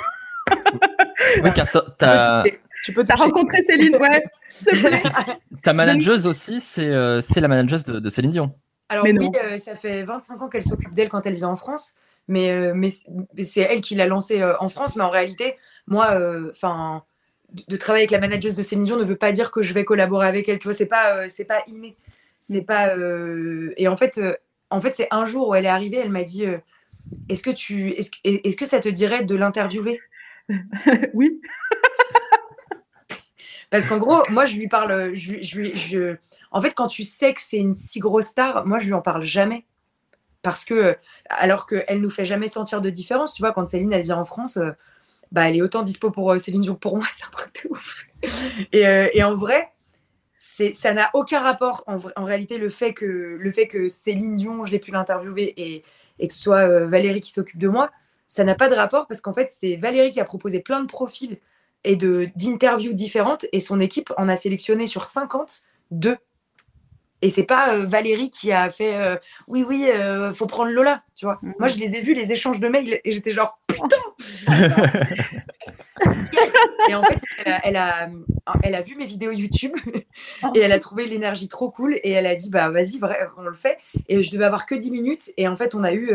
Oui, car ça- ta, tu peux T'as toucher. rencontré Céline, ouais. Ta manageuse aussi, c'est euh, c'est la manageuse de, de Céline Dion. Alors Mais oui, euh, ça fait 25 ans qu'elle s'occupe d'elle quand elle vient en France, mais, euh, mais c'est elle qui l'a lancée euh, en France. Mais en réalité, moi, enfin, de, de travailler avec la manageuse de Céline Dion ne veut pas dire que je vais collaborer avec elle. Tu vois, c'est pas, euh, c'est pas inné. C'est pas. euh, Et en fait, euh, en fait, c'est un jour où elle est arrivée, elle m'a dit. euh, est-ce que tu, est-ce, que- est-ce que ça te dirait de l'interviewer? oui. Parce qu'en gros, moi, je lui parle. En fait, quand tu sais que c'est une si grosse star, moi, je lui en parle jamais. Parce que, alors qu'elle nous fait jamais sentir de différence, tu vois, quand Céline, elle vient en France, euh, bah, elle est autant dispo pour euh, Céline Dion pour moi, c'est un truc de ouf. Et, euh, en vrai, ça n'a aucun rapport. En, réalité, le fait, que, le fait que Céline Dion, je l'ai pu l'interviewer et, et que ce soit Valérie qui s'occupe de moi, ça n'a pas de rapport parce qu'en fait, c'est Valérie qui a proposé plein de profils et d'interviews différentes et son équipe en a sélectionné sur 50 deux. Et c'est pas euh, Valérie qui a fait euh, oui oui euh, faut prendre Lola, tu vois. Mhm. Moi je les ai vus les échanges de mails et j'étais genre putain. Yes et en fait elle a, elle a elle a vu mes vidéos YouTube et elle a trouvé l'énergie trop cool et elle a dit bah vas-y on le fait et je devais avoir que 10 minutes et en fait on a eu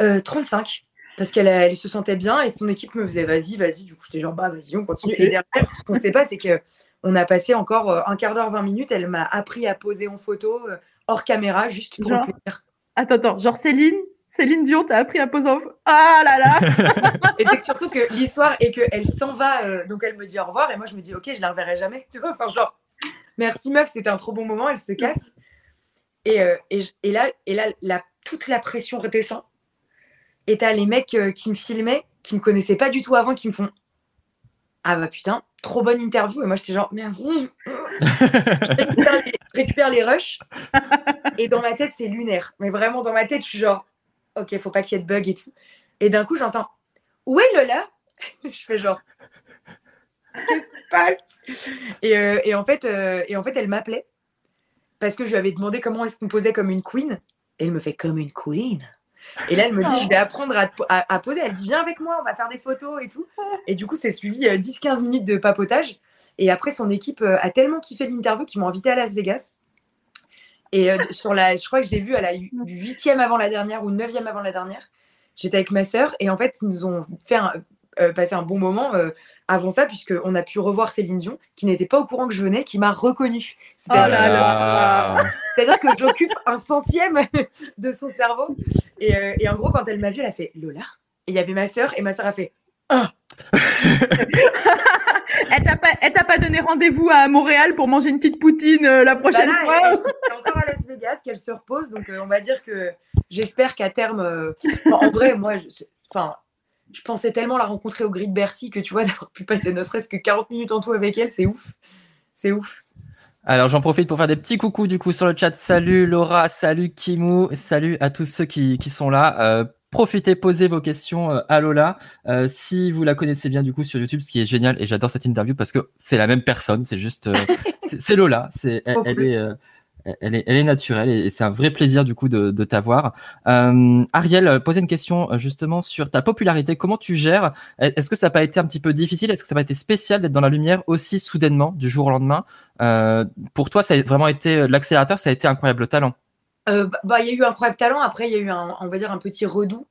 euh, euh, 35 parce qu'elle elle se sentait bien et son équipe me faisait vas-y, vas-y. Du coup, j'étais genre bah vas-y, on continue. Et derrière, ce qu'on sait pas, c'est que on a passé encore euh, un quart d'heure, 20 minutes. Elle m'a appris à poser en photo euh, hors caméra juste pour Genre le plaisir. Attends, attends. Genre Céline, Céline Dion, t'as appris à poser en. Ah là là Et c'est que surtout que l'histoire est qu'elle s'en va, euh, donc elle me dit au revoir et moi je me dis ok, je la reverrai jamais. Tu vois, enfin genre merci meuf, c'était un trop bon moment. Elle se casse et, euh, et, et là et là la, toute la pression redescend. Et t'as les mecs euh, qui me filmaient, qui me connaissaient pas du tout avant, qui me font ah bah putain, trop bonne interview. Et moi j'étais genre merci. je, récupère les, je récupère les rushs et dans ma tête c'est lunaire. Mais vraiment dans ma tête je suis genre ok, faut pas qu'il y ait de bug et tout. Et d'un coup j'entends où est Lola? Je fais genre, qu'est-ce qui se passe? Et, euh, et en fait, euh, et en fait, elle m'appelait parce que je lui avais demandé comment est-ce qu'on posait comme une queen. Et elle me fait comme une queen? Et là, elle me dit, je vais apprendre à, te- à- à poser. Elle dit, viens avec moi, on va faire des photos et tout. Et du coup, c'est suivi euh, 10-15 minutes de papotage. Et après, son équipe euh, a tellement kiffé l'interview qu'ils m'ont invité à Las Vegas. Et euh, sur la, je crois que je l'ai vue à la hu- huitième avant la dernière ou neuvième avant la dernière. J'étais avec ma sœur et en fait, ils nous ont fait un- euh, passer un bon moment euh, avant ça, puisqu'on a pu revoir Céline Dion, qui n'était pas au courant que je venais, qui m'a reconnue. Oh C'est-à-dire là là. c'est-à-dire que j'occupe un centième de son cerveau. Et, euh, et en gros, quand elle m'a vue, elle a fait Lola? Et il y avait ma sœur, et ma sœur a fait Elle t'a pas, elle t'a pas donné rendez-vous à Montréal pour manger une petite poutine euh, la Bah prochaine là, fois elle, est encore à Las Vegas, qu'elle se repose. Donc, euh, on va dire que j'espère qu'à terme. euh, bon, en vrai, moi, je, enfin, je pensais tellement la rencontrer au Grid Bercy que tu vois, d'avoir pu passer ne serait-ce que 40 minutes en tout avec elle, c'est ouf. C'est ouf. Alors j'en profite pour faire des petits coucous du coup sur le chat. Salut Laura, salut Kimou, salut à tous ceux qui, qui sont là. Euh, profitez, posez vos questions euh, à Lola. Euh, si vous la connaissez bien du coup sur YouTube, ce qui est génial et j'adore cette interview parce que c'est la même personne, c'est juste c'est Lola, c'est elle, elle est elle est, elle est naturelle et c'est un vrai plaisir du coup de, de t'avoir. Euh, Ariel, euh, posez une question euh, justement sur ta popularité. Comment tu gères? Est-ce que ça n'a pas été un petit peu difficile? Est-ce que ça n'a pas été spécial d'être dans la lumière aussi soudainement du jour au lendemain? Euh, Pour toi, ça a vraiment été l'accélérateur, ça a été incroyable talent. Euh, bah, bah, il y a eu un incroyable talent. Après, il y a eu un, on va dire, un petit redout.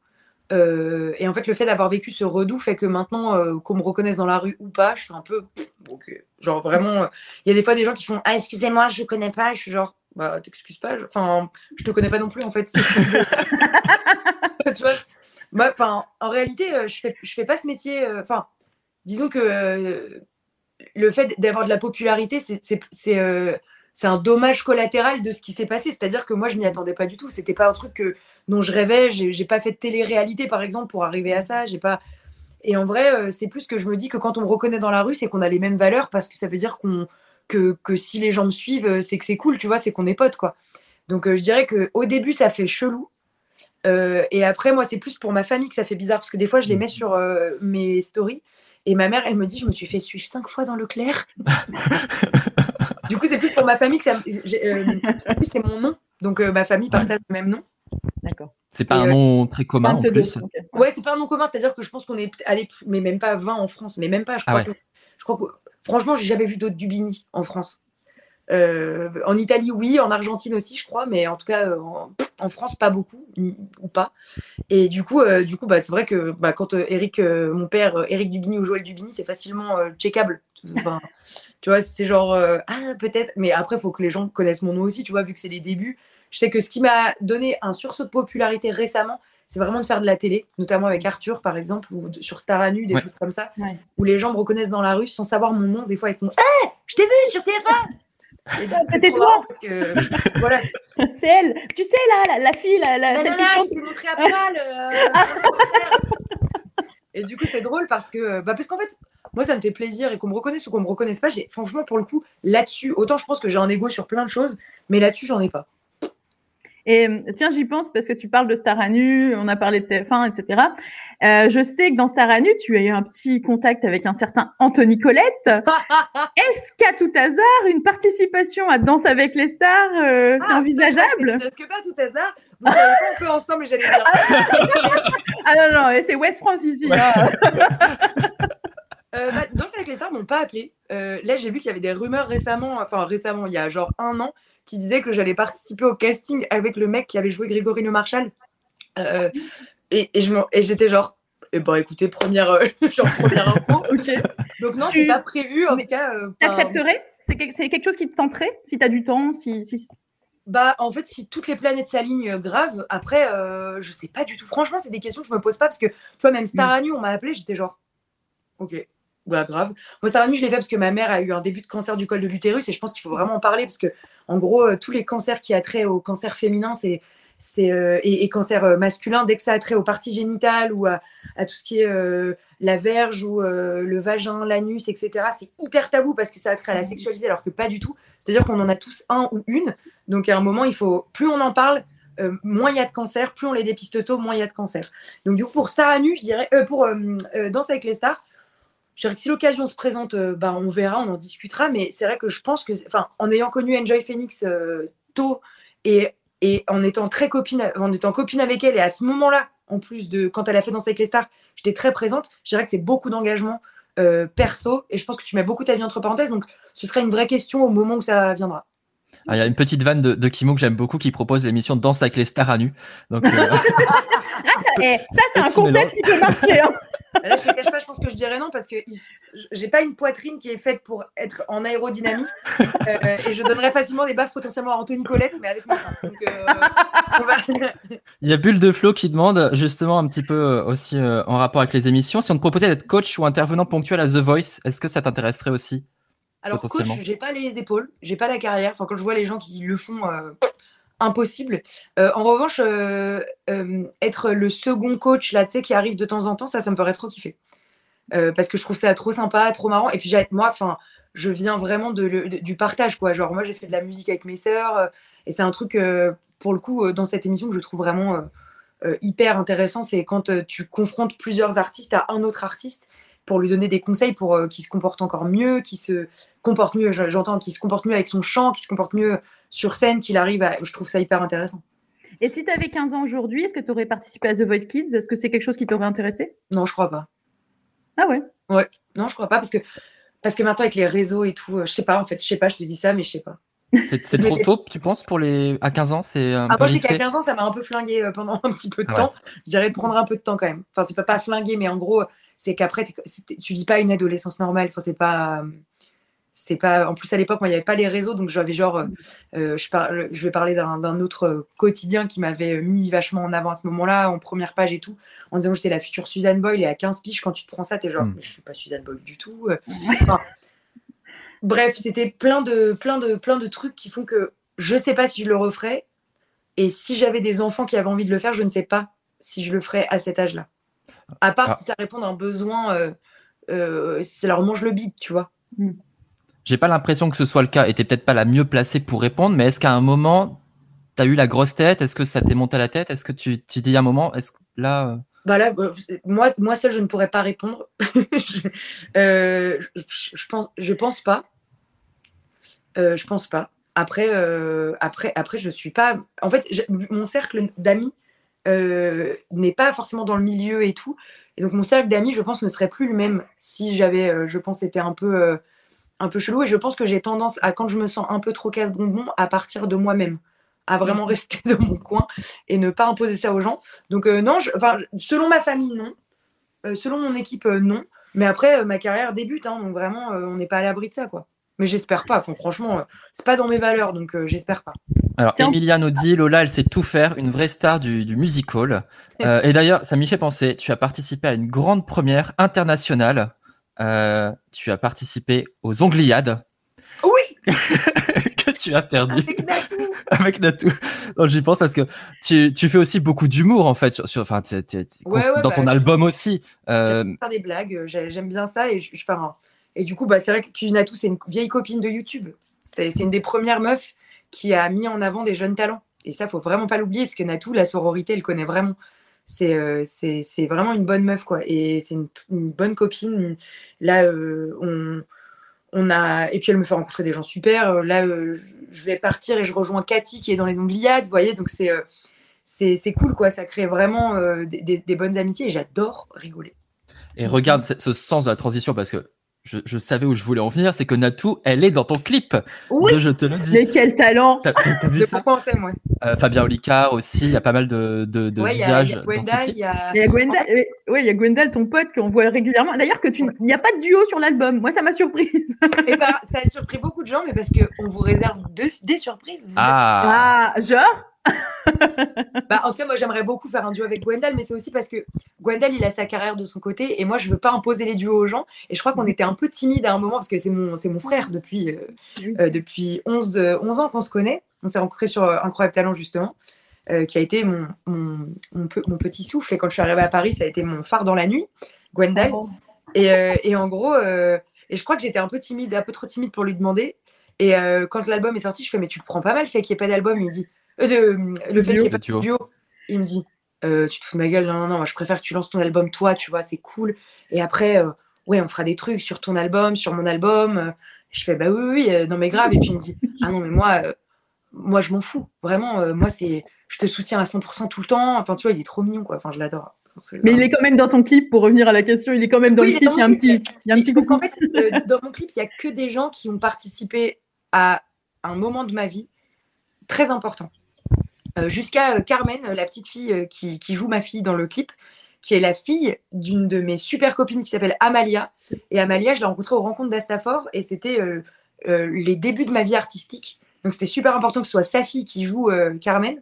Euh, et en fait, le fait d'avoir vécu ce redout fait que maintenant, euh, qu'on me reconnaisse dans la rue ou pas, je suis un peu. ok. Genre vraiment, euh, il y a des fois des gens qui font Ah, excusez-moi, je connais pas. Je suis genre, bah, t'excuses pas. je- Enfin, je te connais pas non plus, en fait. tu vois Moi, enfin, en réalité, euh, je fais, je fais pas ce métier. euh, Enfin, disons que euh, le fait d'avoir de la popularité, c'est- c'est c'est, euh, un dommage collatéral de ce qui s'est passé. C'est-à-dire que moi, je m'y attendais pas du tout. C'était pas un truc que, dont je rêvais. J'ai pas fait de télé-réalité, par exemple, pour arriver à ça. J'ai pas. Et en vrai, c'est plus que je me dis que quand on me reconnaît dans la rue, c'est qu'on a les mêmes valeurs parce que ça veut dire qu'on que, que si les gens me suivent, euh, c'est que c'est cool, tu vois, c'est qu'on est potes, quoi. Donc, euh, je dirais que au début, ça fait chelou. Euh, et après, moi, c'est plus pour ma famille que ça fait bizarre parce que des fois, je les mets sur euh, mes stories. Et ma mère, elle me dit, je me suis fait suivre cinq fois dans Leclerc. du coup, c'est plus pour ma famille que ça. j'ai, euh, en plus, c'est mon nom. Donc, euh, ma famille partage le même nom. D'accord. C'est pas un euh, nom très commun Un en plus. Ouais, c'est pas un nom commun, c'est-à-dire que je pense qu'on est allé, mais même pas 20 en France, mais même pas. Je Ah crois, ouais. que, je crois que, franchement, j'ai jamais vu d'autres Dubini en France. Euh, en Italie, oui, en Argentine aussi, je crois, mais en tout cas, en, France, pas beaucoup, ou pas. Et du coup, euh, du coup, bah, c'est vrai que bah, quand euh, Eric, mon père, Eric Dubini ou Joël Dubini, c'est facilement checkable. Tu vois, c'est genre, ah, peut-être, mais après, il faut que les gens connaissent mon nom aussi, tu vois, vu que c'est les débuts. Je sais que ce qui m'a donné un sursaut de popularité récemment, c'est vraiment de faire de la télé, notamment avec Arthur, par exemple, ou de- sur Star à nu, des Ouais. choses comme ça, Ouais. où les gens me reconnaissent dans la rue sans savoir mon nom. Des fois, ils font Hé, je t'ai vu sur TF1 Et donc, c'est C'était toi marrant Parce que, voilà, C'est elle. Tu sais, là, la, la fille, la, la- la celle qui chante. s'est montrée à poil. euh, Et du coup, c'est drôle parce que, bah, parce qu'en fait, moi, ça me fait plaisir et qu'on me reconnaisse ou qu'on me reconnaisse pas. J'ai, franchement, pour le coup, là-dessus, autant je pense que j'ai un ego sur plein de choses, mais là-dessus, j'en ai pas. Et euh, tiens, j'y pense parce que tu parles de Star à nu, on a parlé de TF1, etc. Euh, je sais que dans Star à nu, tu as eu un petit contact avec un certain Anthony Colette. Est-ce qu'à tout hasard, une participation à Danse avec les stars, euh, c'est Ah, envisageable Est-ce que pas tout hasard? Vous savez pas un peu ensemble, j'allais dire. Ah non, non, c'est West France ici. hein. Euh, bah, Danse avec les stars m'ont pas appelé. Euh, là, j'ai vu qu'il y avait des rumeurs récemment, enfin récemment, il y a genre un an, qui disaient que j'allais participer au casting avec le mec qui avait joué Grégory Le Marchal. Euh, et et j'étais genre, eh ben écoutez, première, euh, genre, première info. ok. Donc non, c'est pas prévu. En tout cas, euh, T'accepterais? C'est quel- c'est quelque chose qui te tenterait si tu as du temps si, si- Bah, en fait, si toutes les planètes s'alignent grave, après, euh, je sais pas du tout. Franchement, c'est des questions que je me pose pas parce que, tu vois, même Star à nu, on m'a appelé, j'étais genre, ok, bah grave. Moi, à nu, je l'ai fait parce que ma mère a eu un début de cancer du col de l'utérus et je pense qu'il faut vraiment en parler parce que, en gros, euh, tous les cancers qui a trait au cancer féminin, c'est. euh, et, et cancer euh, masculin, dès que ça a trait aux parties génitales ou à, tout ce qui est la verge ou le vagin, l'anus, etc., c'est hyper tabou parce que ça a trait à la sexualité alors que pas du tout. C'est-à-dire qu'on en a tous un ou une. Donc à un moment, il faut plus on en parle, moins il y a de cancer, plus on les dépiste tôt, moins il y a de cancer. Donc du coup pour Star à nu, je dirais pour euh, Danse avec les stars, je dirais que si l'occasion se présente, euh, bah, on verra, on en discutera. Mais c'est vrai que je pense que, enfin, en ayant connu Enjoy Phoenix euh, tôt et, et en étant très copine, en étant copine avec elle et à ce moment-là, en plus de quand elle a fait Danse avec les stars, j'étais très présente. Je dirais que c'est beaucoup d'engagement euh, perso et je pense que tu mets beaucoup ta vie entre parenthèses. Donc ce serait une vraie question au moment où ça viendra. Ah, Il y a une petite vanne de, de Kimo que j'aime beaucoup qui propose l'émission Danse avec les stars à nu. Donc, euh, Eh, ça, c'est un concept mélange. qui peut marcher. hein. Là, je te cache pas, je pense que je dirais non parce que j'ai pas une poitrine qui est faite pour être en aérodynamique euh, et je donnerais facilement des baffes potentiellement à Anthony Colette, mais avec moi. Donc, euh, va- il y a Bulle de Flo qui demande justement un petit peu euh, aussi euh, en rapport avec les émissions. Si on te proposait d'être coach ou intervenant ponctuel à The Voice, est-ce que ça t'intéresserait aussi Alors, coach, j'ai pas les épaules, j'ai pas la carrière. Enfin, quand je vois les gens qui le font, impossible. Euh, en revanche, euh, euh, être le second coach là, qui arrive de temps en temps, ça, ça me ferait trop kiffer. Parce que je trouve ça trop sympa, trop marrant. Et puis, moi, enfin, je viens vraiment du partage, quoi. Genre, moi, j'ai fait de la musique avec mes sœurs, et c'est un truc, pour le coup, dans cette émission que je trouve vraiment hyper intéressant, c'est quand tu confrontes plusieurs artistes à un autre artiste pour lui donner des conseils pour qu'il se comporte encore mieux, qu'il se comporte mieux, j'entends, qu'il se comporte mieux avec son chant, qu'il se comporte mieux sur scène, qu'il arrive à... Je trouve ça hyper intéressant. Et si tu avais 15 ans aujourd'hui, est-ce que tu aurais participé à The Voice Kids? Est-ce que c'est quelque chose qui t'aurait intéressé? Non, je crois pas. Ah ouais? Non, je crois pas, parce que, parce que maintenant, avec les réseaux et tout, euh, je sais pas, en fait, je sais pas, je te dis ça, mais je sais pas. C'est trop tôt, tu penses, pour les à 15 ans, c'est Ah, moi, je sais qu'à risqué. 15 ans, ça m'a un peu flingué euh, pendant un petit peu de Ah ouais. temps. Je dirais de prendre un peu de temps quand même. Enfin, c'est pas, pas flingué, mais en gros, c'est qu'après, tu vis pas une adolescence normale. Enfin, c'est pas. C'est pas. En plus, à l'époque, moi, il n'y avait pas les réseaux, donc j'avais genre. euh, euh, je, parle, je vais parler d'un d'un autre euh, quotidien qui m'avait mis vachement en avant à ce moment-là, en première page et tout, en disant que j'étais la future Suzanne Boyle. Et à 15 piges, quand tu te prends ça, t'es genre, Mm. je suis pas Suzanne Boyle du tout. Enfin, bref, c'était plein de, plein, de, plein de trucs qui font que je sais pas si je le referais. Et si j'avais des enfants qui avaient envie de le faire, je ne sais pas si je le ferais à cet âge-là. À part Ah. si ça répond à un besoin, euh, euh, si ça leur mange le bide, tu vois. J'ai pas l'impression que ce soit le cas et t'es peut-être pas la mieux placée pour répondre, mais est-ce qu'à un moment, t'as eu la grosse tête? Est-ce que ça t'est monté à la tête? Est-ce que tu, dis à un moment, est-ce que là. euh, Bah euh, moi, moi seule, je ne pourrais pas répondre. je, euh, je, pense, je pense pas. Je pense pas. Après, euh, après, après, je suis pas. En fait, mon cercle d'amis n'est pas forcément dans le milieu et tout. Et donc, mon cercle d'amis, je pense, ne serait plus le même si j'avais, je pense, été un peu, un peu chelou. Et je pense que j'ai tendance à, quand je me sens un peu trop casse-bonbon, à partir de moi-même, à vraiment rester dans mon coin et ne pas imposer ça aux gens. Donc, euh, non, je- enfin, selon ma famille, non. Euh, selon mon équipe, euh, non. Mais après, euh, ma carrière débute, hein, donc vraiment, euh, on n'est pas à l'abri de ça, quoi. Mais j'espère pas. Enfin, franchement, euh, c'est pas dans mes valeurs, donc euh, j'espère pas. Alors, Tiens. Emilia nous dit Lola, elle sait tout faire, une vraie star du, du musical. Euh, et d'ailleurs, ça m'y fait penser, tu as participé à une grande première internationale. Euh, tu as participé aux Ongliades Oui, que tu as perdu avec Natou. avec Natou. J'y pense parce que tu, tu fais aussi beaucoup d'humour en fait sur, sur enfin Ouais, ouais, dans bah, ton album aussi. Euh, J'aime faire des blagues, euh, j'ai- j'aime bien ça et je, je fais un- Et du coup, bah, c'est vrai que Natou, c'est une vieille copine de YouTube. C'est c'est une des premières meufs qui a mis en avant des jeunes talents. Et ça, faut vraiment pas l'oublier parce que Natou, la sororité, elle connaît vraiment. C'est euh, c'est vraiment une bonne meuf, quoi. Et c'est une, une bonne copine. Là, euh, on, on a. Et puis, elle me fait rencontrer des gens super. Euh, Là, euh, je- vais partir et je rejoins Cathy qui est dans les Ongliades, vous voyez. Donc, c'est. c'est cool, quoi. Ça crée vraiment des, des- bonnes amitiés et j'adore rigoler. et regarde ce sens de la transition parce que je, je savais où je voulais en venir, c'est que Natou, elle est dans ton clip. Oui. de je te le dis. Mais quel talent T'as t'as- vu ça sait, moi Euh, Fabien Olicard aussi, il y a pas mal de, de, de Ouais, il y a, il visages il y a. Gwendal, euh, ouais, il y a Gwendal, ton pote, qu'on voit régulièrement. D'ailleurs, que tu, il n'y a pas de duo sur l'album. Moi, ça m'a surprise. Eh ben, ça a surpris beaucoup de gens, mais parce qu'on vous réserve deux- des surprises. Ah, Ah, genre Bah, en tout cas, moi, j'aimerais beaucoup faire un duo avec Gwendal, mais c'est aussi parce que Gwendal, il a sa carrière de son côté, et moi, je veux pas imposer les duos aux gens. Et je crois qu'on était un peu timide à un moment, parce que c'est mon, c'est mon frère depuis, euh, euh, depuis 11, euh, 11 ans qu'on se connaît. On s'est rencontrés sur euh, Incroyable Talent, justement, euh, qui a été mon, mon, mon, pe- mon petit souffle. Et quand je suis arrivée à Paris, ça a été mon phare dans la nuit, Gwendal. Et, euh, et en gros, euh, et je crois que j'étais un peu timide, un peu trop timide pour lui demander. Et euh, quand l'album est sorti, je fais Mais tu te prends pas mal fait qu'il n'y ait pas d'album Il me dit euh, de, Le fait qu'il n'y ait pas duo. de duo. Il me dit Euh, Tu te fous de ma gueule Non, non, non, moi, je préfère que tu lances ton album toi, tu vois, c'est cool. Et après, euh, ouais, on fera des trucs sur ton album, sur mon album. Je fais Bah oui, oui, oui, non, mais grave. Et puis il me dit Ah non, mais moi, euh, moi je m'en fous. Vraiment, euh, moi, c'est je te soutiens à 100% tout le temps. Enfin, tu vois, il est trop mignon, quoi. Enfin, je l'adore. Mais il est quand même dans ton clip, pour revenir à la question, il est quand même dans Oui, le clip. dans Il y a un clip. petit, il y a un petit parce coucou. qu'en fait, euh, dans mon clip, il n'y a que des gens qui ont participé à un moment de ma vie très important. Euh, Jusqu'à euh, Carmen, euh, la petite fille qui, qui joue ma fille dans le clip, qui est la fille d'une de mes super copines qui s'appelle Amalia. Et Amalia, je l'ai rencontrée aux rencontres d'Astafor et c'était euh, euh, les débuts de ma vie artistique. Donc c'était super important que ce soit sa fille qui joue euh, Carmen,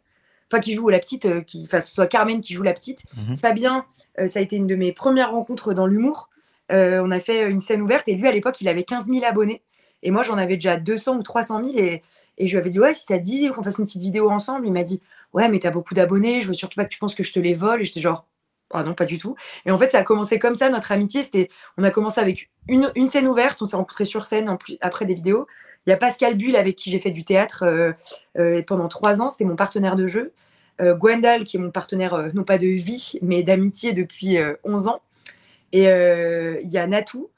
enfin qui joue la petite, qui, enfin ce soit Carmen qui joue la petite. Mhm. Fabien, ça a été une de mes premières rencontres dans l'humour. On a fait une scène ouverte et lui à l'époque il avait 15 000 abonnés et moi j'en avais déjà 200 ou 300 000 et, et je lui avais dit ouais si ça te dit qu'on fasse une petite vidéo ensemble il m'a dit ouais mais t'as beaucoup d'abonnés je veux surtout pas que tu penses que je te les vole et j'étais genre Ah non, pas du tout. Et en fait, ça a commencé comme ça, notre amitié. C'était, on a commencé avec une, scène ouverte, on s'est rencontrés sur scène après des vidéos. Il y a Pascal Bull avec qui j'ai fait du théâtre euh, euh, pendant trois ans, c'était mon partenaire de jeu. Euh, Gwendal, qui est mon partenaire, non pas de vie, mais d'amitié depuis euh, 11 ans. Et il y a Natou.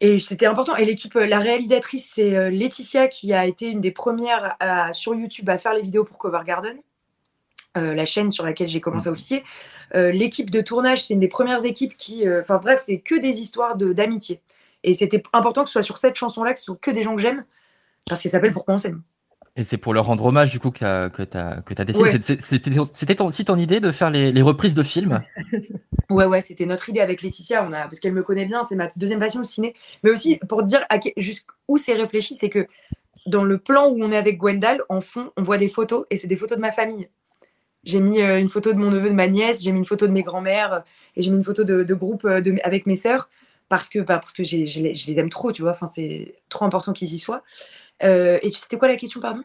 Et c'était important. Et l'équipe, euh, la réalisatrice, c'est euh, Laetitia, qui a été une des premières à- sur YouTube à faire les vidéos pour Cover Garden, euh, la chaîne sur laquelle j'ai commencé à officier. Euh, l'équipe de tournage, c'est une des premières équipes qui. euh, Enfin bref, c'est que des histoires de- d'amitié. Et c'était important que ce soit sur cette chanson-là, que ce soit que des gens que j'aime, parce qu'elle s'appelle Pourquoi on s'aime. Et c'est pour leur rendre hommage, du coup, que tu as, que que décidé. Ouais. C'était aussi ton idée de faire les, les reprises de films Ouais, ouais, c'était notre idée avec Laetitia, on a, parce qu'elle me connaît bien, c'est ma deuxième passion, le ciné. Mais aussi, pour te dire jusqu'où c'est réfléchi, c'est que dans le plan où on est avec Gwendal, en fond, on voit des photos, et c'est des photos de ma famille. J'ai mis euh, une photo de mon neveu, de ma nièce, j'ai mis une photo de mes grands-mères, euh, et j'ai mis une photo de, de groupe euh, de- avec mes sœurs, parce que, bah, parce que j'ai- je les, je les aime trop, tu vois, enfin, c'est trop important qu'ils y soient. Euh, et tu- c'était quoi la question, pardon?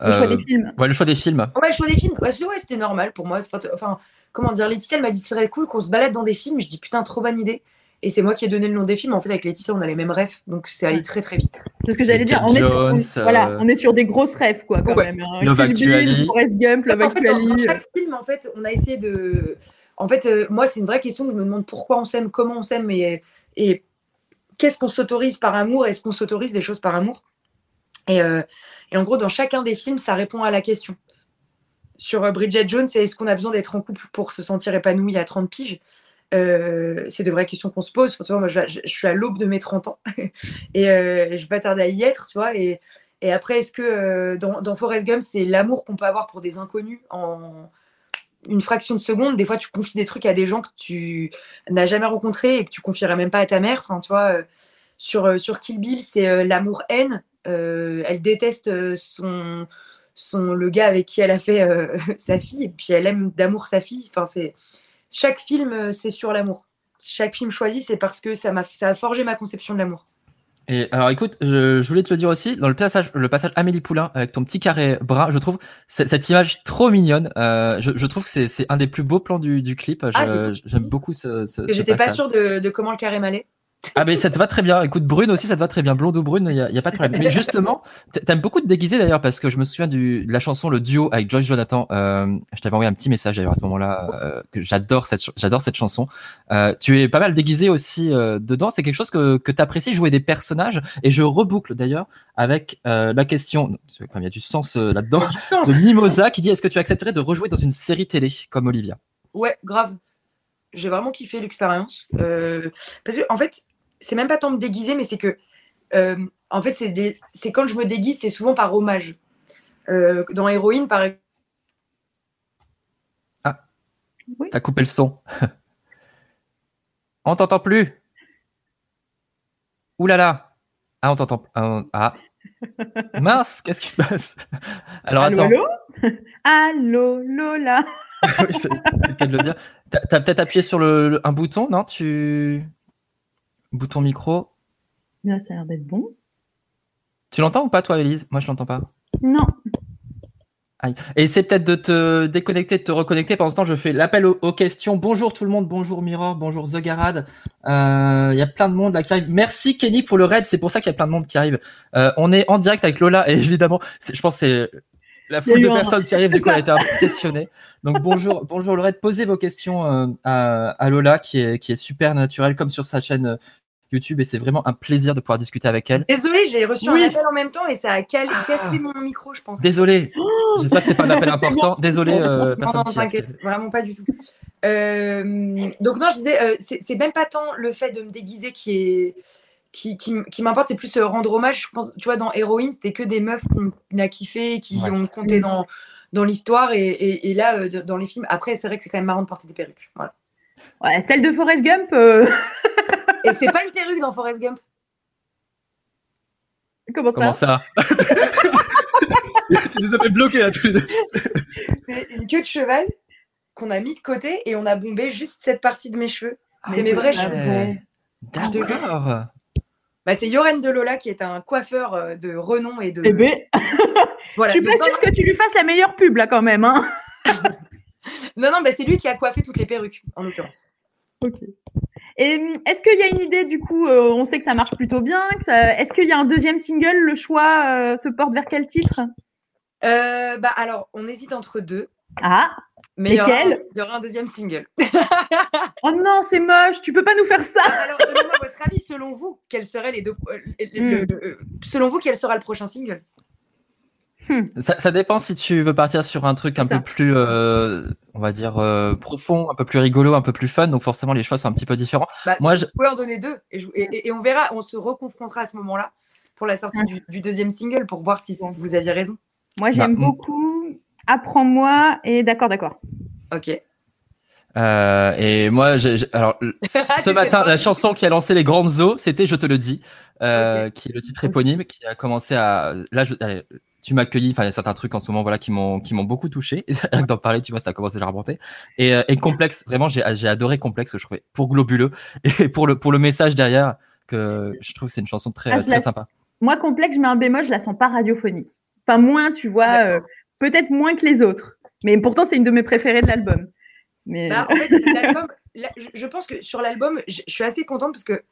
Le choix Euh, des films. Ouais, le choix des films. Ouais, le choix des films, ouais, c'était normal pour moi. Enfin, comment dire, Laetitia, elle m'a dit ce serait cool qu'on se balade dans des films. Je dis putain, trop bonne idée. Et c'est moi qui ai donné le nom des films. En fait, avec Laetitia, on a les mêmes rêves, donc c'est allé très très vite. C'est ce que j'allais dire. On Jack est, sur, on- Jones, voilà, euh, on est sur des grosses rêves, quoi, quand Ouais. même. hein. Love Bill. Forrest Gump, Love en fait, dans, dans chaque film, en fait, on a essayé de. En fait, euh, moi, c'est une vraie question. Je me demande pourquoi on s'aime, comment on s'aime, et, et qu'est-ce qu'on s'autorise par amour? Est-ce qu'on s'autorise des choses par amour? Et, euh, et en gros, dans chacun des films, ça répond à la question. Sur euh, Bridget Jones, c'est est-ce qu'on a besoin d'être en couple pour se sentir épanoui à 30 piges? Euh, c'est de vraies questions qu'on se pose. Tu moi, je, suis à l'aube de mes 30 ans et euh, je vais pas tarder à y être, tu vois. Et, après, est-ce que dans, dans Forrest Gump, c'est l'amour qu'on peut avoir pour des inconnus en une fraction de seconde? Des fois, tu confies des trucs à des gens que tu n'as jamais rencontrés et que tu confierais même pas à ta mère. Enfin, tu vois, sur, sur Kill Bill, c'est l'amour-haine. Euh, elle déteste euh, son, son, le gars avec qui elle a fait euh, sa fille, et puis elle aime d'amour sa fille. Enfin, c'est chaque film, c'est sur l'amour. Chaque film choisi, c'est parce que ça m'a, ça a forgé ma conception de l'amour. Et alors, écoute, je, je voulais te le dire aussi, dans le passage, le passage Amélie Poulain avec ton petit carré brun, je trouve cette image trop mignonne. Euh, je, je trouve que c'est, c'est un des plus beaux plans du, du clip. Je- Ah, j'aime beaucoup ce, ce, J'étais pas sûre de, de comment le carré m'allait. Ah mais ça te va très bien. Écoute, brune aussi, ça te va très bien. Blonde ou brune, il y a, pas de problème. Mais justement, t'a- t'aimes beaucoup te déguiser d'ailleurs parce que je me souviens du, de la chanson le duo avec Joyce Jonathan. Euh, je t'avais envoyé un petit message d'ailleurs à ce moment-là euh, que j'adore cette j'adore cette chanson. Euh, tu es pas mal déguisé aussi euh, dedans. C'est quelque chose que que t'apprécies jouer des personnages et je reboucle d'ailleurs avec euh, la question. Quand il y a du sens euh, là-dedans. De Mimosa qui dit est-ce que tu accepterais de rejouer dans une série télé comme Olivia? Ouais, grave. J'ai vraiment kiffé l'expérience. Euh, parce que, en fait, c'est même pas tant me déguiser, mais c'est que, euh, en fait, c'est des- c'est quand je me déguise, c'est souvent par hommage. Euh, dans Héroïne, par exemple. T'as coupé le son. on t'entend plus. Ouh là là. Ah, on t'entend. Ah, ah. Mince, qu'est-ce qui se passe? Alors allô, attends. allô? Allô, Lola. Oui, c'est c'est le cas de le dire. T'as peut-être appuyé sur le, le- un bouton, non? Tu. Bouton micro. Là, ça a l'air d'être bon. Tu l'entends ou pas, toi, Elise Moi, je l'entends pas. Non. Aïe. Et c'est peut-être de te déconnecter, de te reconnecter. Pendant ce temps, je fais l'appel aux, aux questions. Bonjour tout le monde, bonjour Mirror, bonjour The Garad. Euh, Il y a plein de monde là qui arrive. Merci Kenny pour le raid, c'est pour ça qu'il y a plein de monde qui arrive. Euh, on est en direct avec Lola et évidemment, je pense que c'est la foule de un- personnes qui arrivent, du coup, ça. été impressionnés. Donc bonjour, bonjour raid. Posez vos questions euh, à, à Lola qui est, qui est super naturelle comme sur sa chaîne euh, YouTube et c'est vraiment un plaisir de pouvoir discuter avec elle. Désolée, j'ai reçu Oui. un appel en même temps et ça a Ah. cassé mon micro, je pense. Désolé, j'espère que c'était pas un appel important. Désolé, euh, Non, personne non, t'inquiète, vraiment pas du tout. Euh, donc non, je disais, euh, c'est c'est même pas tant le fait de me déguiser qui est qui, qui, m'importe, c'est plus euh, rendre hommage. Je pense, tu vois, dans Héroïne, c'était que des meufs qu'on a kiffé, qui Ouais. ont compté dans, dans l'histoire, et, et, et là, euh, dans les films, après, c'est vrai que c'est quand même marrant de porter des perruques. Voilà. Ouais, celle de Forrest Gump, euh, Et c'est pas une perruque dans Forrest Gump. comment ça? Comment ça? Tu nous as fait bloquer là tous les deux. C'est une queue de cheval qu'on a mis de côté et on a bombé juste cette partie de mes cheveux. C'est Mais mes c'est vrais cheveux. D'accord. Bah, c'est Yoren Delola qui est un coiffeur euh, de renom et de. Eh ben, voilà, je suis pas sûre que tu lui fasses la meilleure pub là quand même. Hein. Non, non, bah, c'est lui qui a coiffé toutes les perruques, en l'occurrence. Ok. Et hum, est-ce qu'il y a une idée du coup euh, On sait que ça marche plutôt bien. ça- Est-ce qu'il y a un deuxième single Le choix euh, se porte vers quel titre? Euh, bah, alors, on hésite entre deux. Ah Mais il y, aura, il y aura un deuxième single. Oh non, c'est moche. Tu peux pas nous faire ça. Alors, donnez-moi votre avis, selon vous, quels seraient les deux. euh, le- euh, selon vous, quel sera le prochain single? Ça, ça dépend si tu veux partir sur un truc un ça. peu plus, euh, on va dire, euh, profond, un peu plus rigolo, un peu plus fun. Donc forcément, les choix sont un petit peu différents. Bah, Moi, je... Vous pouvez en donner deux et, je- et- et- et on verra, on se reconfrontera à ce moment-là pour la sortie du, du deuxième single pour voir si vous aviez raison. Moi, j'aime Bah, mm. beaucoup. Apprends-moi et d'accord, d'accord. Ok. Euh, et moi, j'ai, j'ai- alors ce matin, la chanson qui a lancé les grandes eaux, c'était "Je te le dis", euh, qui est le titre éponyme, qui a commencé à. Là, je, allez, tu m'accueillis. Enfin, il y a certains trucs en ce moment, voilà, qui m'ont qui m'ont beaucoup touché. Rien que d'en parler, tu vois, ça a commencé à la remonter. Et, euh, et complexe, vraiment, j'ai j'ai adoré complexe. Je trouvais pour globuleux et pour le pour le message derrière que je trouve que c'est une chanson très Ah, très sympa. Moi, complexe, je mets un bémol, je la sens pas radiophonique. Enfin, moins, tu vois, euh, peut-être moins que les autres. Mais pourtant, c'est une de mes préférées de l'album. Mais Bah, en fait, là, je- pense que sur l'album, je, je suis assez contente parce que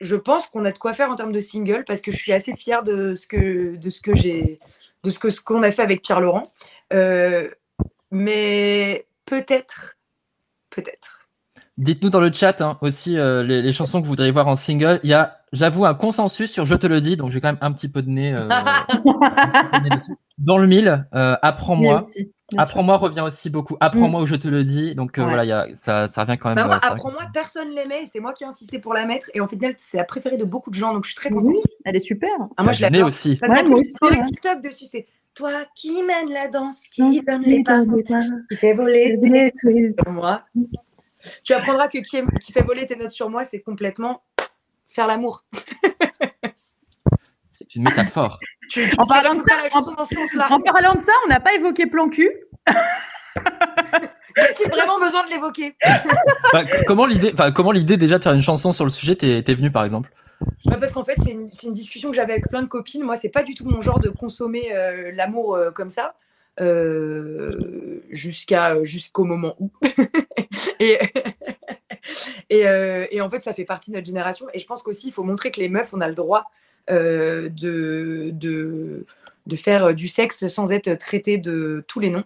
je- pense qu'on a de quoi faire en termes de single parce que je suis assez fière de ce que de ce que j'ai de ce que ce qu'on a fait avec Pierre Laurent. Euh, mais peut-être, peut-être. Dites-nous dans le chat hein, aussi euh, les, les chansons que vous voudriez voir en single. Il y a, j'avoue, un consensus sur "Je te le dis", donc j'ai quand même un petit peu de nez. euh, nez là-dessus. dans le mille, euh, apprends-moi. Apprends-moi revient aussi beaucoup. Apprends-moi où je te le dis. Donc euh, Ouais. voilà, il y a, ça, ça revient quand même. Bah, moi, euh, apprends-moi, personne l'aimait et c'est moi qui ai insisté pour la mettre. Et en final, c'est la préférée de beaucoup de gens, donc je suis très contente. Oui, elle est super. Ah, moi, je l'adore. aussi. Parce Ouais, qu'en moi plus, aussi, sur les ouais. TikTok dessus, c'est toi qui mène la danse, qui Non, donne les pas, qui fait voler tes Voler tes- notes sur moi. Tu apprendras que qui, aime- qui fait voler tes notes sur moi, c'est complètement faire l'amour. C'est une métaphore. Tu, tu En parlant de ça, la chanson dans ce sens-là. En parlant de ça, on n'a pas évoqué plan cul. As-tu vraiment besoin de l'évoquer? Bah, comment l'idée, enfin comment l'idée déjà de faire une chanson sur le sujet t'es venue par exemple? Ouais, Parce qu'en fait, c'est une, discussion que j'avais avec plein de copines. Moi, c'est pas du tout mon genre de consommer euh, l'amour euh, comme ça. euh, jusqu'à jusqu'au moment où et et, euh, et en fait ça fait partie de notre génération et je pense qu'aussi il faut montrer que les meufs on a le droit de, de de faire du sexe sans être traité de tous les noms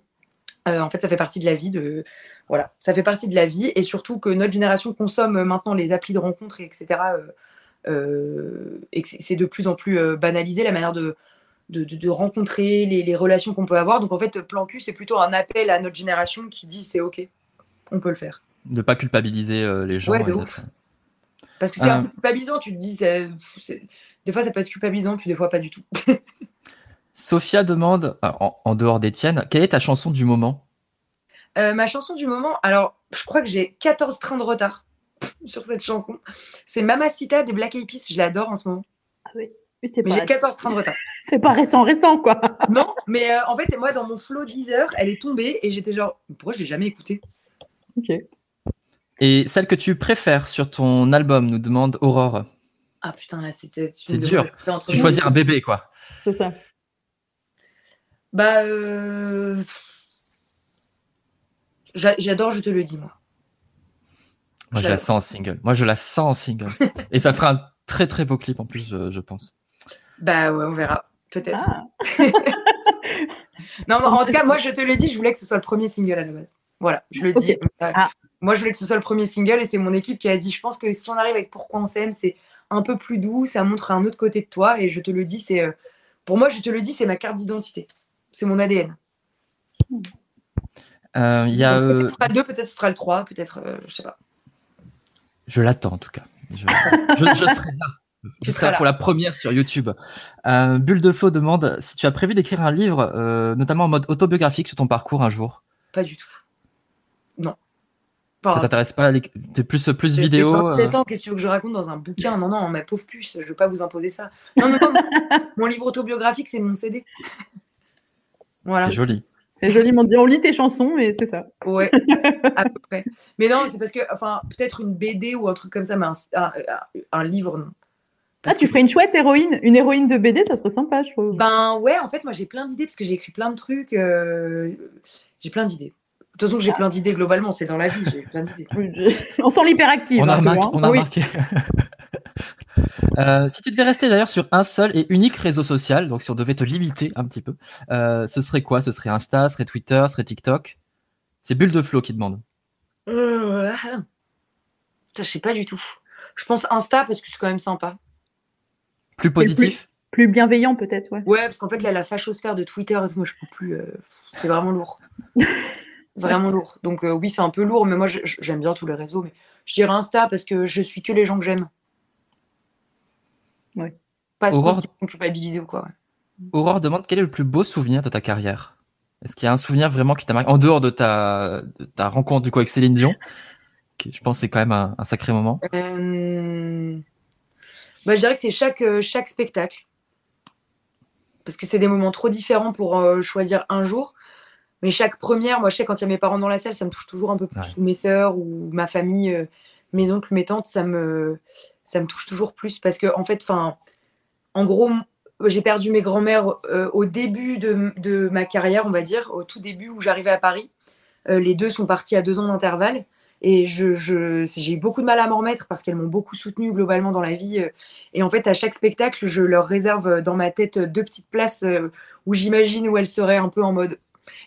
Euh, en fait ça fait partie de la vie de voilà ça fait partie de la vie et surtout que notre génération consomme maintenant les applis de rencontres et etc euh, euh, et que c'est- de plus en plus euh, banalisé la manière de, de, de- de rencontrer les, les relations qu'on peut avoir. Donc en fait, plan cul, c'est plutôt un appel à notre génération qui dit c'est ok, on peut le faire. De pas culpabiliser euh, les gens. Ouais, de ouf. Parce que c'est un Euh. peu culpabilisant, tu te dis, c'est- c'est- des fois ça peut être culpabilisant, puis des fois pas du tout. Sophia demande, ah, en, en dehors d'Étienne, quelle est ta chanson du moment? Euh, ma chanson du moment, alors je crois que j'ai 14 trains de retard sur cette chanson. C'est Mamacita des Black Eyed Peas, je l'adore en ce moment. Oui, c'est Mais pas, j'ai 14 trains de retard. c'est pas récent, récent, quoi. Non, mais euh, en fait, moi dans mon flow 10 heures, elle est tombée et j'étais genre, pourquoi je l'ai jamais écoutée? Ok. Et celle que tu préfères sur ton album, nous demande Aurore. Ah putain, là, c'est c'est- dur. Tu choisis un bébé, quoi. C'est ça. Bah, euh, j'a- j'adore, je te le dis, moi. Moi, je la sens en single. Moi, je la sens en single. Et ça fera un très très beau clip en plus, je, je pense. Bah ouais, on verra. Peut-être. Ah, Non, mais en tout cas, moi, je te le dis, je voulais que ce soit le premier single à la base. Voilà, je le dis. Euh, Ah. Moi, je voulais que ce soit le premier single et c'est mon équipe qui a dit, je pense que si on arrive avec Pourquoi on s'aime, c'est un peu plus doux, ça montre un autre côté de toi et je te le dis, c'est... euh, Pour moi, je te le dis, c'est ma carte d'identité. C'est mon ADN. Euh, y a, Donc, euh, Peut-être ce sera le 2, peut-être ce sera le 3, peut-être, euh, je sais pas. je l'attends en tout cas. Je, je- je serai là. Tu Je seras serai là là. pour la première sur YouTube. Euh, Bulle de Flo demande si tu as prévu d'écrire un livre, euh, notamment en mode autobiographique sur ton parcours un jour. Pas du tout. Non. Ça t'intéresse pas les- T'es plus plus J'ai vidéo. 27 euh, ans, qu'est-ce que tu veux que je raconte dans un bouquin? Non, non, ma pauvre puce, je veux pas vous imposer ça. Non, non, non, mon livre autobiographique, c'est mon CD. Voilà. C'est joli. c'est joliment dit. On lit tes chansons, mais c'est ça. Ouais, à peu près. Mais non, c'est parce que, enfin, peut-être une BD ou un truc comme ça, mais un, un- un livre, non. Ah, tu que- ferais une chouette héroïne, une héroïne de BD, ça serait sympa, je trouve. Ben ouais, en fait, moi j'ai plein d'idées parce que j'ai écrit plein de trucs. euh, J'ai plein d'idées. De toute façon, j'ai plein d'idées globalement, c'est dans la vie, j'ai plein d'idées. On sent l'hyperactive. On a remarqué. hein. on a Oui. remarqué. Euh, si tu devais rester d'ailleurs sur un seul et unique réseau social, donc si on devait te limiter un petit peu, euh, ce serait quoi? Ce serait Insta, ce serait Twitter, ce serait TikTok? C'est Bulle de Flow qui demande. Euh, ah. Je sais pas du tout. Je pense Insta parce que c'est quand même sympa. Plus positif? Plus bienveillant, peut-être, ouais. Ouais, parce qu'en fait, là, la fachosphère de Twitter, moi, je peux plus. euh, c'est vraiment lourd. vraiment lourd. Donc, euh, oui, c'est un peu lourd, mais moi, j'aime bien tous les réseaux. Mais je dirais Insta parce que je suis que les gens que j'aime. Ouais. Pas trop Aurore- qui vont culpabiliser ou quoi. ouais. Aurore demande quel est le plus beau souvenir de ta carrière? Est-ce qu'il y a un souvenir vraiment qui t'a marqué En dehors de ta, de ta rencontre du coup avec Céline Dion, qui je pense c'est quand même un, un sacré moment? Euh, bah, je dirais que c'est chaque, euh, chaque spectacle. Parce que c'est des moments trop différents pour euh, choisir un jour. Mais chaque première, moi je sais quand il y a mes parents dans la salle, ça me touche toujours un peu plus. Ouais. Ou mes sœurs, ou ma famille, euh, mes oncles, mes tantes, ça me, ça me touche toujours plus. Parce que en fait, enfin, en gros, j'ai perdu mes grands-mères euh, au début de, de ma carrière, on va dire, au tout début où j'arrivais à Paris. Euh, les deux sont partis à deux ans d'intervalle. Et je, je, c'est- j'ai eu beaucoup de mal à m'en remettre parce qu'elles m'ont beaucoup soutenue globalement dans la vie. Et en fait, à chaque spectacle, je leur réserve dans ma tête deux petites places où j'imagine où elles seraient un peu en mode.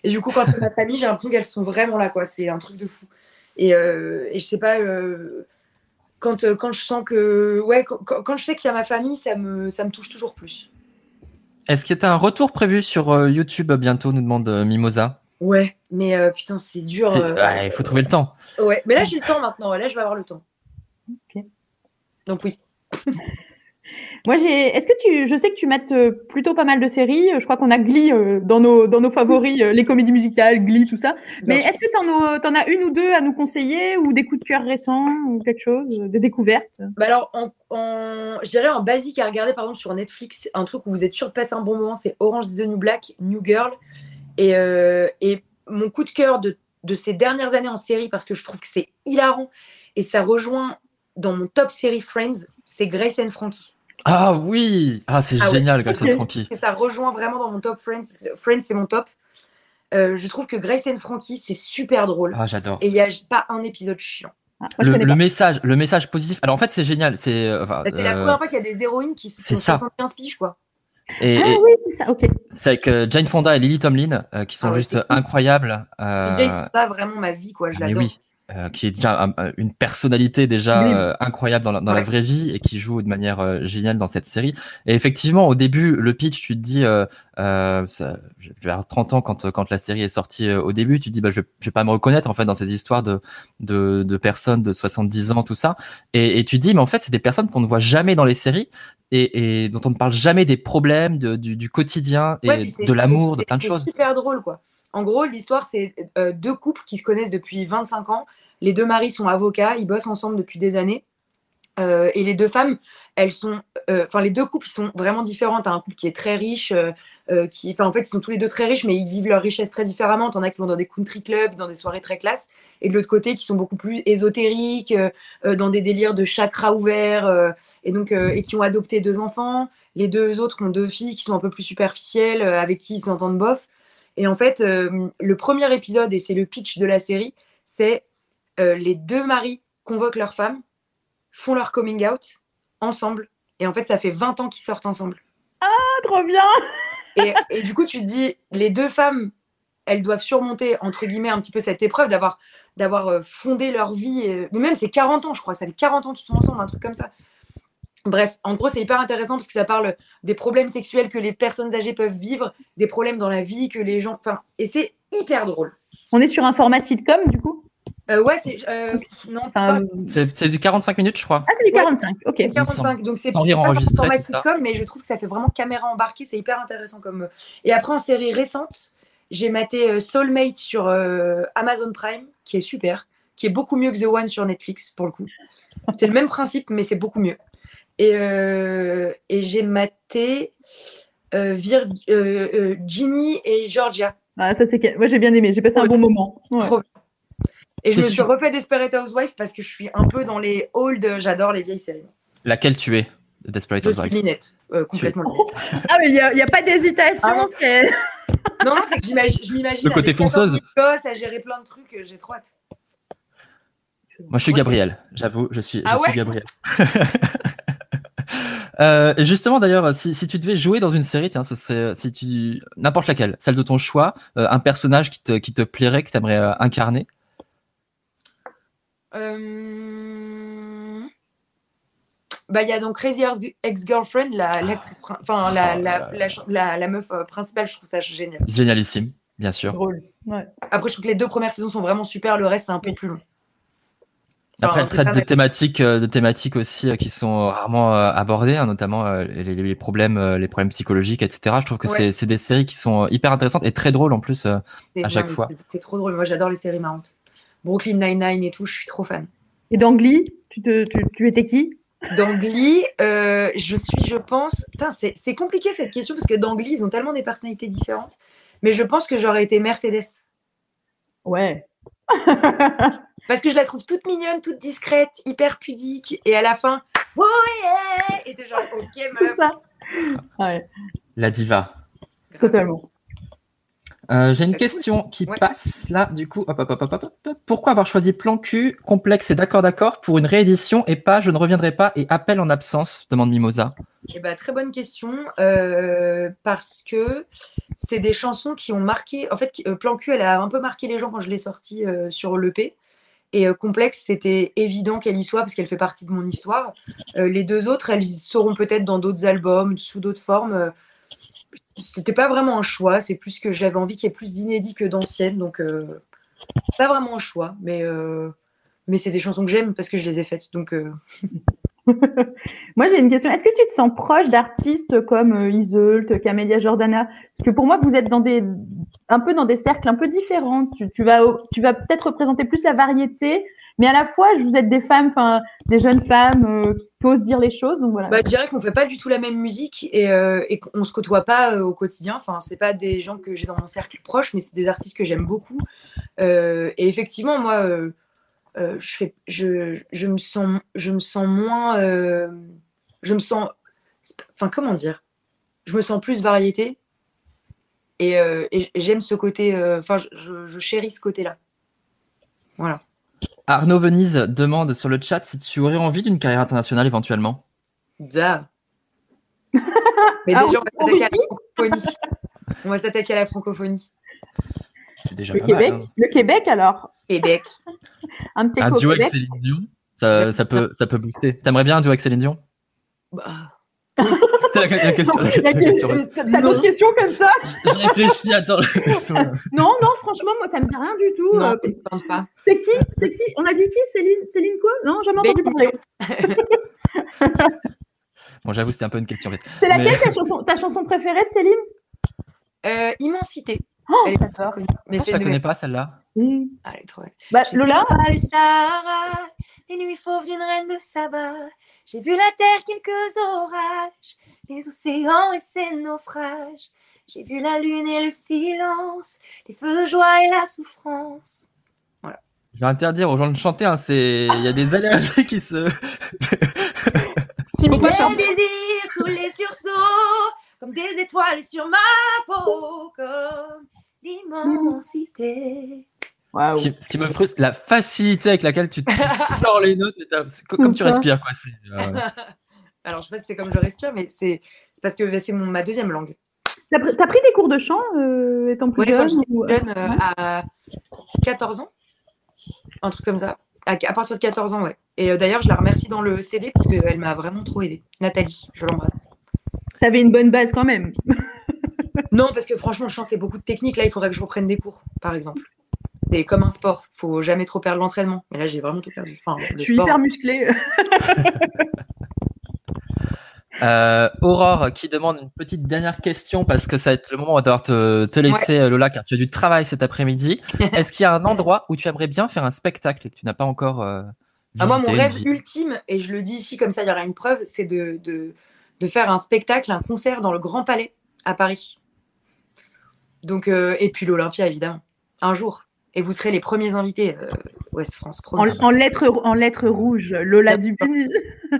Et du coup, quand c'est ma famille, j'ai l'impression qu'elles sont vraiment là, quoi. C'est un truc de fou. Et, euh, et je sais pas, euh, quand, euh, quand je sens que. Ouais, quand, je sais qu'il y a ma famille, ça me, ça me touche toujours plus. Est-ce que tu as un retour prévu sur euh, YouTube bientôt nous demande euh, Mimosa? Ouais, mais euh, putain, c'est dur. Euh, ouais, il faut trouver le temps. Ouais, mais là, j'ai le temps maintenant. Là, je vais avoir le temps. Ok. Donc, oui. Moi, j'ai. Est-ce que tu. Je sais que tu mates euh, plutôt pas mal de séries. Je crois qu'on a Glee euh, dans, nos, dans nos favoris, euh, les comédies musicales, Glee, tout ça. Mais est-ce que as, t'en as une ou deux à nous conseiller ou des coups de cœur récents ou quelque chose, euh, des découvertes? Bah alors, en, en- je dirais en basique à regarder, par exemple, sur Netflix, un truc où vous êtes sûr de passer un bon moment, c'est Orange is the New Black, New Girl. Et, euh, et mon coup de cœur de, de ces dernières années en série, parce que je trouve que c'est hilarant, et ça rejoint dans mon top série Friends, c'est Grace and Frankie. Ah oui Ah c'est Ah ouais. génial Grace and. Frankie. Et ça rejoint vraiment dans mon top Friends, parce que Friends, c'est mon top. Euh, je trouve que Grace and Frankie, c'est super drôle. Ah j'adore. Et il n'y a pas un épisode chiant. Ah, Moi, Le, message, le message positif. Alors en fait c'est génial. C'est euh, enfin, Bah, c'est la euh, première fois qu'il y a des héroïnes qui sont ça. 75 piges, quoi. et, Ah et oui, c'est ça, ok. c'est avec euh, Jane Fonda et Lily Tomlin euh, qui sont Ah juste cool. incroyables. Euh, Jane Fonda, vraiment ma vie, quoi. Je Ah, l'adore. oui, euh, qui est déjà un- un- une personnalité déjà Oui. euh, incroyable dans, la, dans la vraie vie et qui joue de manière euh, géniale dans cette série. Et effectivement, au début, le pitch, tu te dis, euh, euh, ça, avoir 30 ans quand, quand la série est sortie au début, tu te dis, bah, je, je vais pas me reconnaître en fait dans ces histoires de, de, de personnes de 70 ans, tout ça. Et, et tu te dis, mais en fait, c'est des personnes qu'on ne voit jamais dans les séries. Et, et dont on ne parle jamais des problèmes, de- du, du quotidien et Ouais, c'est- de l'amour, de c'est- plein de c'est choses. super drôle, quoi. En gros, l'histoire, c'est euh, deux couples qui se connaissent depuis 25 ans. Les deux maris sont avocats, ils bossent ensemble depuis des années. Euh, et les deux femmes, elles sont. euh, Enfin, les deux couples, ils sont vraiment différents. T'as un couple qui est très riche, qui. En fait, ils sont tous les deux très riches, mais ils vivent leur richesse très différemment. T'en as qui vont dans des country clubs, dans des soirées très classe. Et de l'autre côté, qui sont beaucoup plus ésotériques, dans des délires de chakras ouverts, et donc, et qui ont adopté deux enfants. Les deux autres ont deux filles qui sont un peu plus superficielles, avec qui ils s'entendent bof. Et en fait, euh, le premier épisode, et c'est le pitch de la série, c'est euh, les deux maris convoquent leurs femmes, font leur coming out ensemble. Et en fait, ça fait 20 ans qu'ils sortent ensemble. Ah, trop bien Et, et du coup, tu te dis, les deux femmes, elles doivent surmonter, entre guillemets, un petit peu cette épreuve d'avoir d'avoir euh, fondé leur vie. mais même, c'est 40 ans, je crois. Ça fait 40 ans qu'ils sont ensemble, un truc comme ça. Bref, en gros, c'est hyper intéressant parce que ça parle des problèmes sexuels que les personnes âgées peuvent vivre, des problèmes dans la vie que les gens. Enfin, et c'est hyper drôle. On est sur un format sitcom, du coup? Euh, ouais, c'est. euh, non, Enfin, pas- euh, C'est du 45 minutes, je crois. Ah, c'est du Ouais. 45, ok. c'est me 45, donc c'est pas format sitcom, mais je trouve que ça fait vraiment caméra embarquée, c'est hyper intéressant comme. Et après, en série récente, j'ai maté Soulmate sur euh, Amazon Prime, qui est super, qui est beaucoup mieux que The One sur Netflix, pour le coup. C'est le même principe, mais c'est beaucoup mieux. Et, euh, et j'ai maté euh, Vir- euh, euh, Ginny et Georgia. Ah, ça, c'est Moi, j'ai bien aimé, j'ai passé un Ouais. bon moment. Ouais. Trop bien. Et je me suis refait Desperate Housewives parce que je suis un peu dans les old, j'adore les vieilles séries. Laquelle tu es de Desperate Je suis Housewives Linette, euh, complètement Linette. Ah, mais il n'y a, il y a pas d'hésitation. Ah. c'est- Non, non, c'est que j'imagine- je m'imagine. Le côté avec 14 fonceuse. 000 gosses à gérer plein de trucs, j'ai trop hâte. Moi, je suis. Gabriel. J'avoue, je suis, je Ah suis ouais Gabriel. Euh, et justement, d'ailleurs, si, si tu devais jouer dans une série, tiens, ce serait si tu n'importe laquelle, celle de ton choix, euh, un personnage qui te, qui te plairait, que tu aimerais incarner. Euh, Bah, il y a donc Crazy Ex-Girlfriend, la, l'actrice, prin- enfin, la, la, la, ch- la- la meuf euh, principale, je trouve ça génial. Génialissime, bien sûr. Drôle. Ouais. Après, je trouve que les deux premières saisons sont vraiment super, le reste, c'est un peu plus long. Après, elle traite des thématiques, euh, de thématiques aussi euh, qui sont rarement euh, abordées, hein, notamment euh, les, les problèmes, euh, les problèmes psychologiques, etc. Je trouve que Ouais. c'est, des séries qui sont hyper intéressantes et très drôles en plus. euh. À chaque fois. c'est- trop drôle. Moi, j'adore les séries marrantes. Brooklyn Nine-Nine et tout, je suis trop fan. Et dans Glee, tu, te, tu, tu étais qui? Dans Glee, euh, je suis, je pense. C'est c'est compliqué cette question parce que dans Glee, ils ont tellement des personnalités différentes. Mais je pense que j'aurais été Mercedes. Ouais. Parce que je la trouve toute mignonne, toute discrète, hyper pudique. Et à la fin, oh yeah Et t'es genre, ok, meuf. ça. Ouais, La diva. totalement. Euh, j'ai une question qui Ouais. passe là, du coup. Hop, hop, hop, hop, hop, hop. Pourquoi avoir choisi Plan Q, complexe et d'accord, d'accord pour une réédition et pas Je ne reviendrai pas et appel en absence demande Mimosa. Eh ben, très bonne question. euh, parce que c'est des chansons qui ont marqué. En fait, qui- euh, Plan Q, elle a un peu marqué les gens quand je l'ai sortie euh, sur l'EP. Et euh, Complexe, c'était évident qu'elle y soit parce qu'elle fait partie de mon histoire. Euh, les deux autres, elles seront peut-être dans d'autres albums, sous d'autres formes. Euh, C'était pas vraiment un choix. C'est plus que j'avais envie qu'il y ait plus d'inédits que d'anciennes. Donc, euh, pas vraiment un choix. Mais, mais c'est des chansons que j'aime parce que je les ai faites. Donc, Moi, j'ai une question. Est-ce que tu te sens proche d'artistes comme euh, Iseult, Camélia Jordana Parce que pour moi, vous êtes un peu dans des cercles un peu différents. Tu, vas, peut-être représenter plus la variété, mais à la fois, vous êtes des femmes, enfin, des jeunes femmes euh, qui osent dire les choses. Bah, je dirais qu'on fait pas du tout la même musique et, euh, et se côtoie pas euh, au quotidien. Enfin, c'est pas des gens que j'ai dans mon cercle proche, mais c'est des artistes que j'aime beaucoup. Et effectivement, moi, euh, je fais, je, je me sens, je me sens moins, euh, je me sens, enfin, comment dire, je me sens plus variété et, euh, et j'aime ce côté. euh, Enfin, je, je chéris ce côté-là. Voilà. Arnaud Venise demande sur le chat si tu aurais envie d'une carrière internationale éventuellement. Da. Mais Ah, déjà, on va s'attaquer à la francophonie. On va s'attaquer à la francophonie. C'est déjà le pas Québec, mal. hein. le Québec alors, Québec. un petit Un duo avec. Céline Dion, ça, ça peut, ça peut booster. T'aimerais bien un duo avec Céline Dion? Bah, C'est la, la question. T'as d'autres questions comme ça? Je réfléchis, attends. Non, non, franchement, moi, ça me dit rien du tout. non, Euh, pas. C'est qui C'est qui? On a dit qui? Céline Céline quoi? Non, jamais entendu parler. Bon, j'avoue, c'était un peu une question. C'est laquelle Mais- ta, chanson, ta chanson préférée de Céline? Euh, Immensité. Oh, Elle est pas connue. Mais Je la connais pas, celle-là. Mm. Ah, elle est trop belle. Bah, Lola le Sahara, les nuits fauves d'une reine de Saba. J'ai vu la terre, quelques orages, les océans et ses naufrages. J'ai vu la lune et le silence, les feux de joie et la souffrance. Je vais interdire aux gens de chanter. Hein, c'est, il y a des allergies qui se. Tim Faut pas chanter. Mes désirs, tous les sursauts, comme des étoiles sur ma peau, comme l'immensité. Waouh. Ce qui, ce qui me frustre, la facilité avec laquelle tu, tu sors les notes, comme tu respires, quoi. Euh, Alors, je sais pas si c'est comme je respire, mais c'est parce que c'est mon- ma deuxième langue. T'as pr- pris des cours de chant euh, étant plus Ouais, quand jeune ou- jeune, euh, à 14 ans, un truc comme ça. À, à partir de 14 ans, ouais. Et euh, d'ailleurs, je la remercie dans le CD parce qu'elle m'a vraiment trop aidée. Nathalie, je l'embrasse. T'avais une bonne base quand même. Non, parce que franchement, chant, c'est beaucoup de technique. Là, il faudrait que je reprenne des cours, par exemple. C'est comme un sport. faut jamais trop perdre l'entraînement. Mais là, j'ai vraiment tout perdu. Enfin, le Je suis sport. hyper musclée. Euh, Aurore qui demande une petite dernière question parce que ça va être le moment où on va devoir te, te laisser euh, Lola car tu as du travail cet après-midi. Est-ce qu'il y a un endroit où tu aimerais bien faire un spectacle et que tu n'as pas encore euh, Ah, moi, mon rêve ultime, et je le dis ici comme ça, il y aura une preuve, c'est de, de, de faire un spectacle, un concert dans le Grand Palais à Paris. Donc, euh, et puis l'Olympia, évidemment. Un jour. Et vous serez les premiers invités, euh, Ouest France. En, en lettres en lettres rouges, Lola Dubini.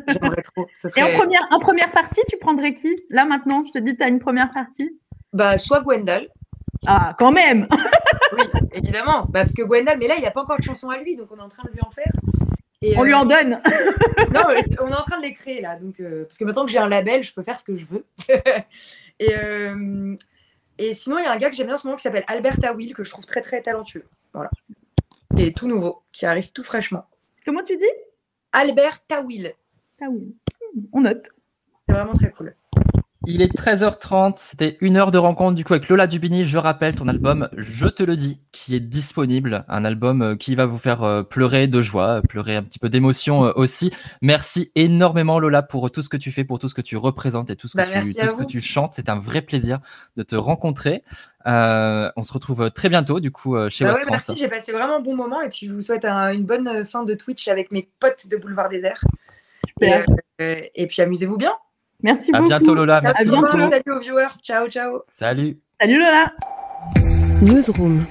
J'aimerais trop. Et en première, en première partie, tu prendrais qui? Là maintenant, je te dis, tu as une première partie? bah, soit Gwendal, Ah, quand même Oui, évidemment. Bah, parce que Gwendal, mais là, il n'a pas encore de chanson à lui, donc on est en train de lui en faire. Et, On lui euh, en donne Non, euh, on est en train de les créer là. Donc, euh, parce que maintenant que j'ai un label, je peux faire ce que je veux. et, euh, et sinon, il y a un gars que j'aime bien en ce moment qui s'appelle Albert Will, que je trouve très très talentueux. Voilà. Qui est tout nouveau, qui arrive tout fraîchement. Comment tu dis? Albert Tawil. Ah oui, on note. C'est vraiment très cool. Il est 13h30, c'était une heure de rencontre du coup avec Lola Dubini. Je rappelle ton album Je te le dis, qui est disponible. Un album euh, qui va vous faire euh, pleurer de joie, pleurer un petit peu d'émotion euh, aussi. Merci énormément Lola pour tout ce que tu fais, pour tout ce que tu représentes et tout ce que, Bah, tu, merci tout à ce que vous. tu chantes. C'est un vrai plaisir de te rencontrer. Euh, on se retrouve très bientôt du coup chez Bah West ouais, France. merci, j'ai passé vraiment un bon moment et puis je vous souhaite un- une bonne fin de Twitch avec mes potes de Boulevard des Airs. Et, Super. euh, et puis amusez-vous bien. Merci À beaucoup. bientôt Lola, Merci merci bientôt. beaucoup. Salut aux viewers. Ciao, ciao. Salut. Salut Lola Newsroom.